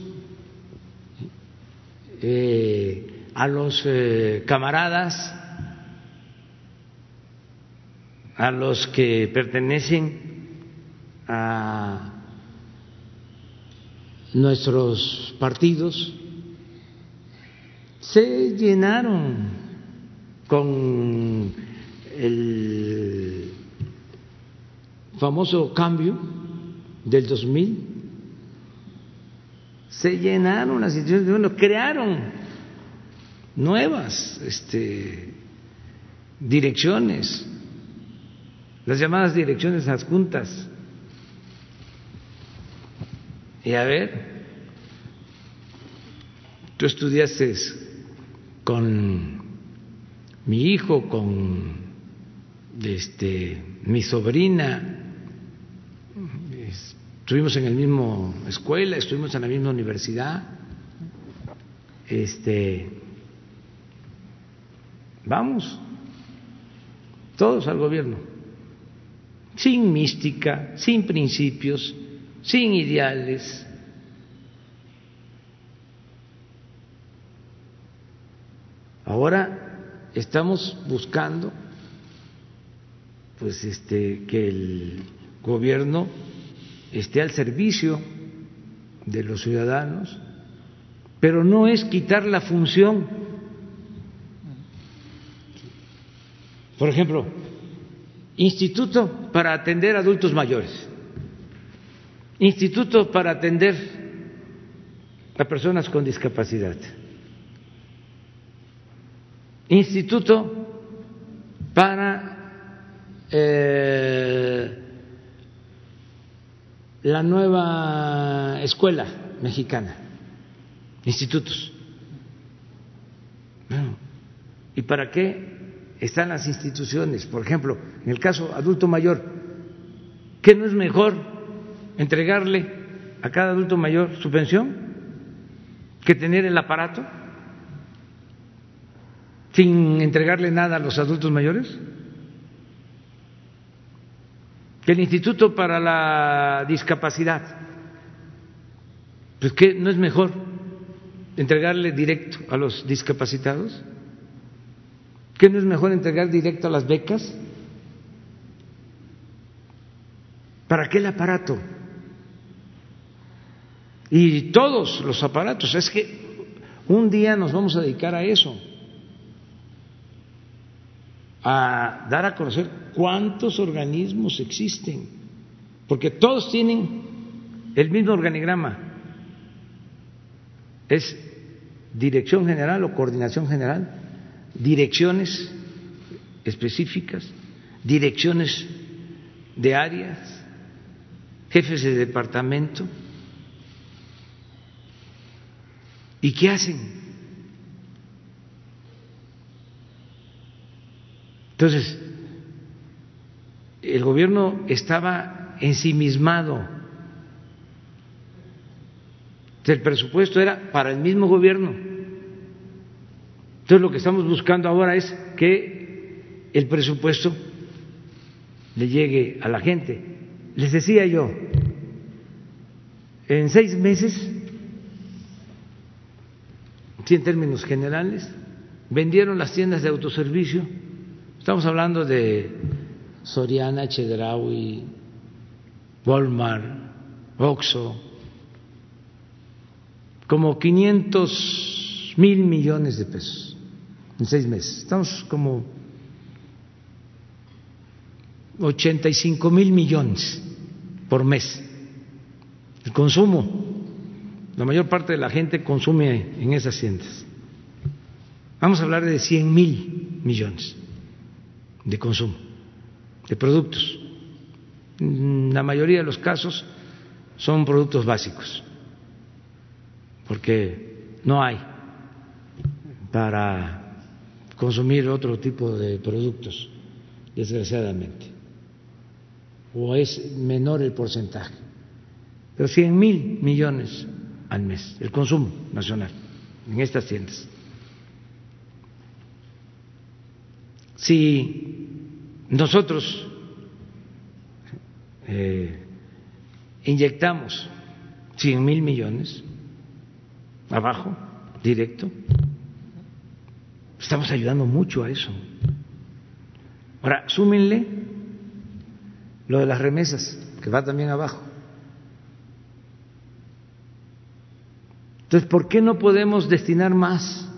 eh, a los eh, camaradas, a los que pertenecen a nuestros partidos, se llenaron con el famoso cambio del 2000, se llenaron las instituciones, bueno, crearon nuevas este, direcciones, las llamadas direcciones adjuntas. Y a ver, tú estudiaste con mi hijo, con este, mi sobrina, estuvimos en la misma escuela, estuvimos en la misma universidad, este, vamos, todos al gobierno, sin mística, sin principios, sin ideales. Ahora estamos buscando pues este que el gobierno esté al servicio de los ciudadanos, pero no es quitar la función. Por ejemplo, instituto para atender adultos mayores, instituto para atender a personas con discapacidad, instituto para eh, la nueva escuela mexicana, institutos. ¿Y para qué están las instituciones? Por ejemplo, en el caso adulto mayor, ¿qué no es mejor entregarle a cada adulto mayor su pensión que tener el aparato sin entregarle nada a los adultos mayores? Que el Instituto para la Discapacidad, pues que no es mejor entregarle directo a los discapacitados, ¿Qué no es mejor entregar directo a las becas. ¿Para qué el aparato? Y todos los aparatos, es que un día nos vamos a dedicar a eso a dar a conocer cuántos organismos existen, porque todos tienen el mismo organigrama. Es dirección general o coordinación general, direcciones específicas, direcciones de áreas, jefes de departamento. ¿Y qué hacen? Entonces, el gobierno estaba ensimismado. El presupuesto era para el mismo gobierno. Entonces lo que estamos buscando ahora es que el presupuesto le llegue a la gente. Les decía yo, en seis meses, en términos generales, vendieron las tiendas de autoservicio Estamos hablando de Soriana, Chedraui, Walmart, Oxxo, como 500 mil millones de pesos en seis meses. Estamos como 85 mil millones por mes. El consumo, la mayor parte de la gente consume en esas tiendas. Vamos a hablar de 100 mil millones de consumo de productos. La mayoría de los casos son productos básicos, porque no hay para consumir otro tipo de productos, desgraciadamente, o es menor el porcentaje. Pero 100 mil millones al mes, el consumo nacional en estas tiendas. Si nosotros eh, inyectamos 100 mil millones abajo, directo, estamos ayudando mucho a eso. Ahora, súmenle lo de las remesas, que va también abajo. Entonces, ¿por qué no podemos destinar más?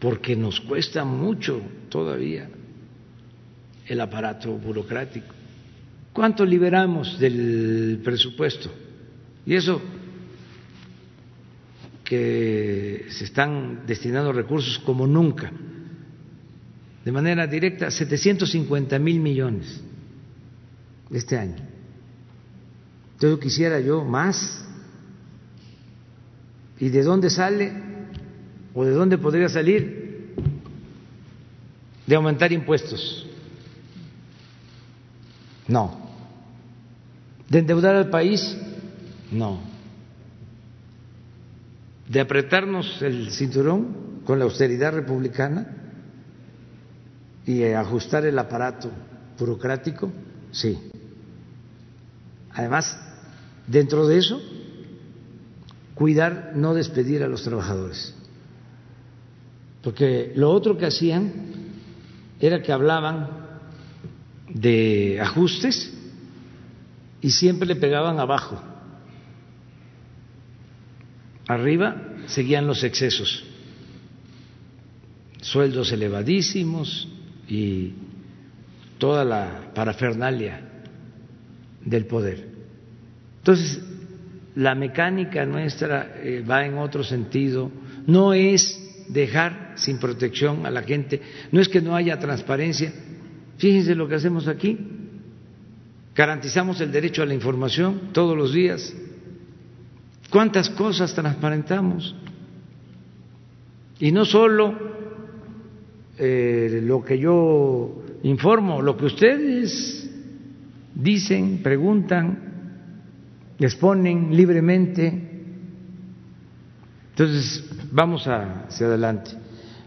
Porque nos cuesta mucho todavía el aparato burocrático. ¿Cuánto liberamos del presupuesto? Y eso que se están destinando recursos como nunca, de manera directa, 750 mil millones este año. Entonces quisiera yo más. ¿Y de dónde sale? ¿O de dónde podría salir? De aumentar impuestos. No. ¿De endeudar al país? No. ¿De apretarnos el cinturón con la austeridad republicana y ajustar el aparato burocrático? Sí. Además, dentro de eso, cuidar no despedir a los trabajadores. Porque lo otro que hacían era que hablaban de ajustes y siempre le pegaban abajo. Arriba seguían los excesos, sueldos elevadísimos y toda la parafernalia del poder. Entonces, la mecánica nuestra eh, va en otro sentido, no es dejar sin protección a la gente, no es que no haya transparencia. Fíjense lo que hacemos aquí, garantizamos el derecho a la información todos los días. ¿Cuántas cosas transparentamos? Y no solo eh, lo que yo informo, lo que ustedes dicen, preguntan, exponen libremente. Entonces, vamos hacia adelante.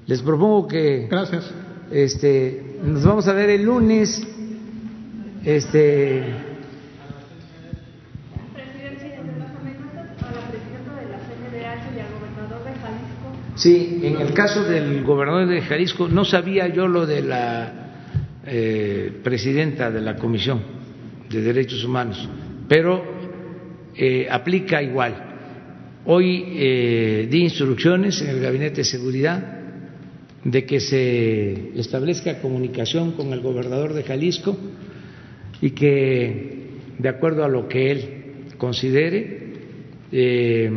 Les propongo que Gracias. este nos vamos a ver el lunes este Sí, en el caso del gobernador de Jalisco no sabía yo lo de la eh, presidenta de la Comisión de Derechos Humanos, pero eh, aplica igual. Hoy eh, di instrucciones en el Gabinete de Seguridad de que se establezca comunicación con el gobernador de Jalisco y que, de acuerdo a lo que él considere, eh,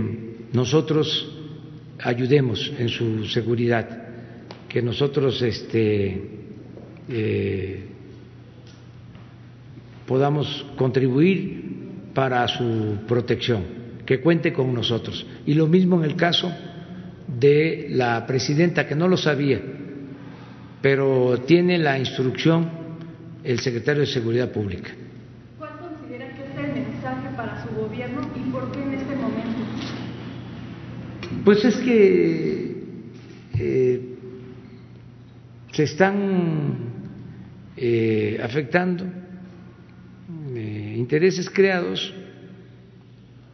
nosotros ayudemos en su seguridad, que nosotros este, eh, podamos contribuir para su protección, que cuente con nosotros. Y lo mismo en el caso de la presidenta, que no lo sabía, pero tiene la instrucción el secretario de Seguridad Pública. ¿Cuál considera que es el mensaje para su gobierno y por qué en este momento? Pues es que eh, se están eh, afectando eh, intereses creados,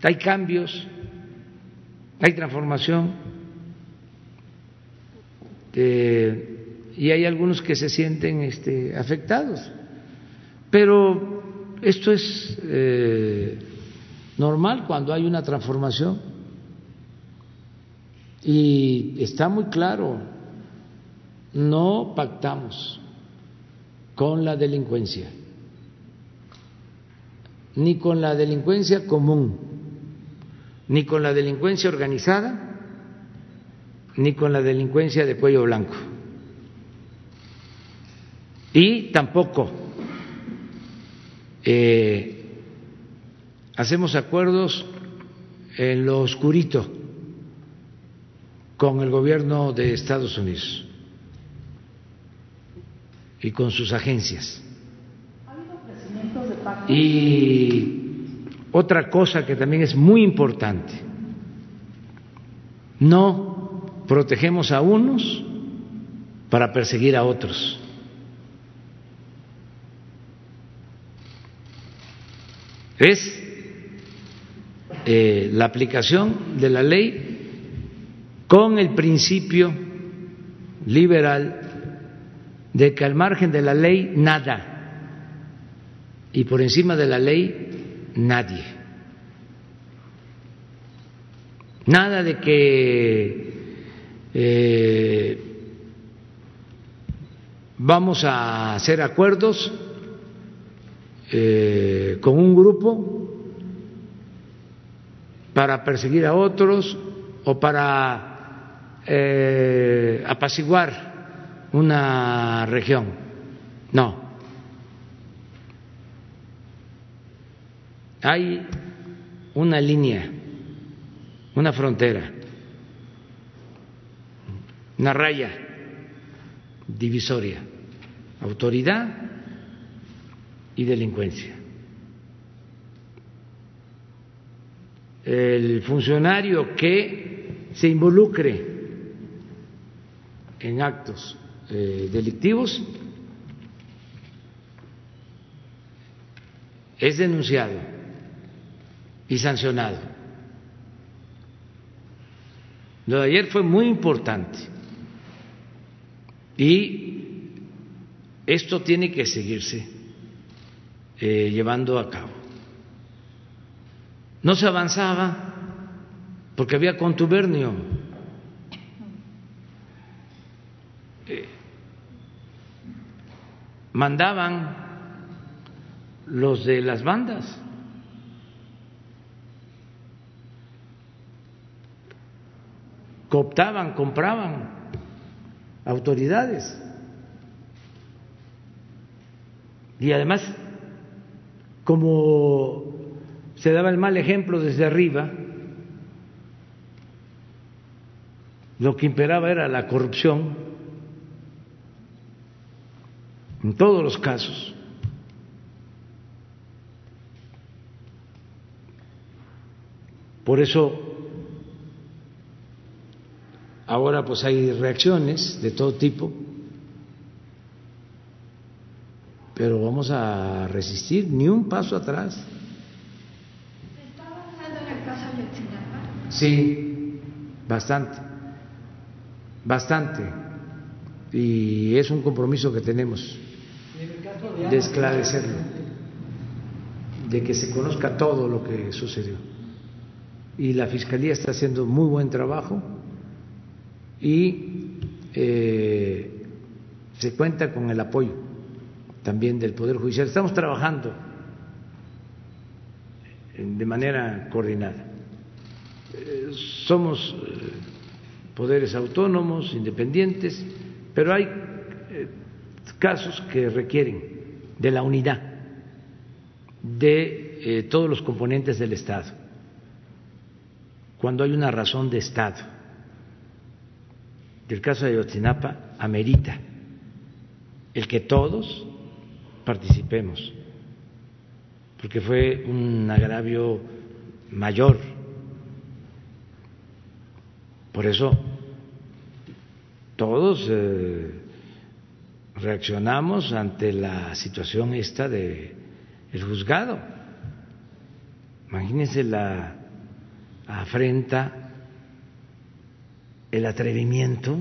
hay cambios, hay transformación eh, y hay algunos que se sienten este, afectados. Pero esto es eh, normal cuando hay una transformación y está muy claro, no pactamos con la delincuencia, ni con la delincuencia común, ni con la delincuencia organizada, ni con la delincuencia de cuello blanco. Y tampoco eh, hacemos acuerdos en lo oscurito con el gobierno de Estados Unidos y con sus agencias. Y otra cosa que también es muy importante, no protegemos a unos para perseguir a otros. Es eh, la aplicación de la ley con el principio liberal de que al margen de la ley nada y por encima de la ley nadie. Nada de que eh, vamos a hacer acuerdos eh, con un grupo para perseguir a otros o para eh, apaciguar una región. No. Hay una línea, una frontera una raya divisoria, autoridad y delincuencia. El funcionario que se involucre en actos eh, delictivos es denunciado y sancionado. Lo de ayer fue muy importante y esto tiene que seguirse eh, llevando a cabo. No se avanzaba porque había contubernio. Eh, mandaban los de las bandas. Cooptaban, compraban autoridades. Y además, como se daba el mal ejemplo desde arriba, lo que imperaba era la corrupción en todos los casos. Por eso ahora pues hay reacciones de todo tipo, pero vamos a resistir ni un paso atrás. ¿Está avanzando en el caso Ayotzinapa? Sí, bastante, bastante. Y es un compromiso que tenemos de esclarecerlo, de que se conozca todo lo que sucedió. Y la Fiscalía está haciendo muy buen trabajo y eh, se cuenta con el apoyo también del Poder Judicial. Estamos trabajando de manera coordinada. Eh, somos eh, poderes autónomos, independientes, pero hay casos que requieren de la unidad de todos los componentes del Estado, cuando hay una razón de Estado. El caso de Ayotzinapa amerita el que todos participemos, porque fue un agravio mayor. Por eso todos eh, reaccionamos ante la situación esta de el juzgado. Imagínense la afrenta, el atrevimiento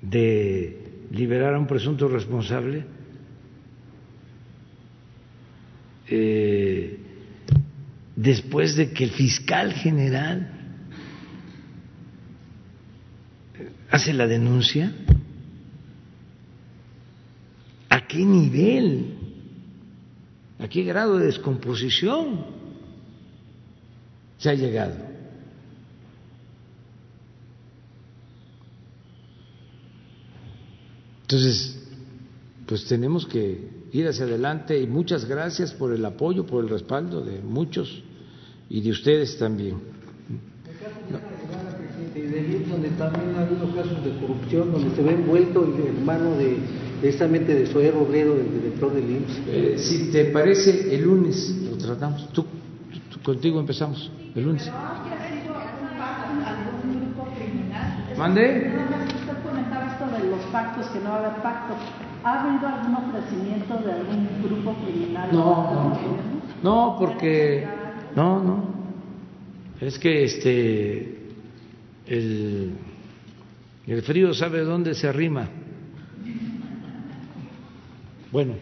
de liberar a un presunto responsable eh, después de que el fiscal general hace la denuncia? ¿A qué nivel? ¿A qué grado de descomposición se ha llegado? Entonces, pues tenemos que ir hacia adelante y muchas gracias por el apoyo, por el respaldo de muchos y de ustedes también. donde también ha habido casos de corrupción, donde se ve envuelto el hermano de precisamente de Soer Robledo, el director del IMSS. Eh, si te parece, el lunes lo tratamos. Tú, tú- contigo empezamos, el lunes. ¿Mande? Usted comentaba esto de los pactos, que no va a haber pactos. ¿Ha habido algún ofrecimiento de algún grupo criminal? No, no, no, porque no, no. Es que este el, el frío sabe dónde se arrima. Bueno,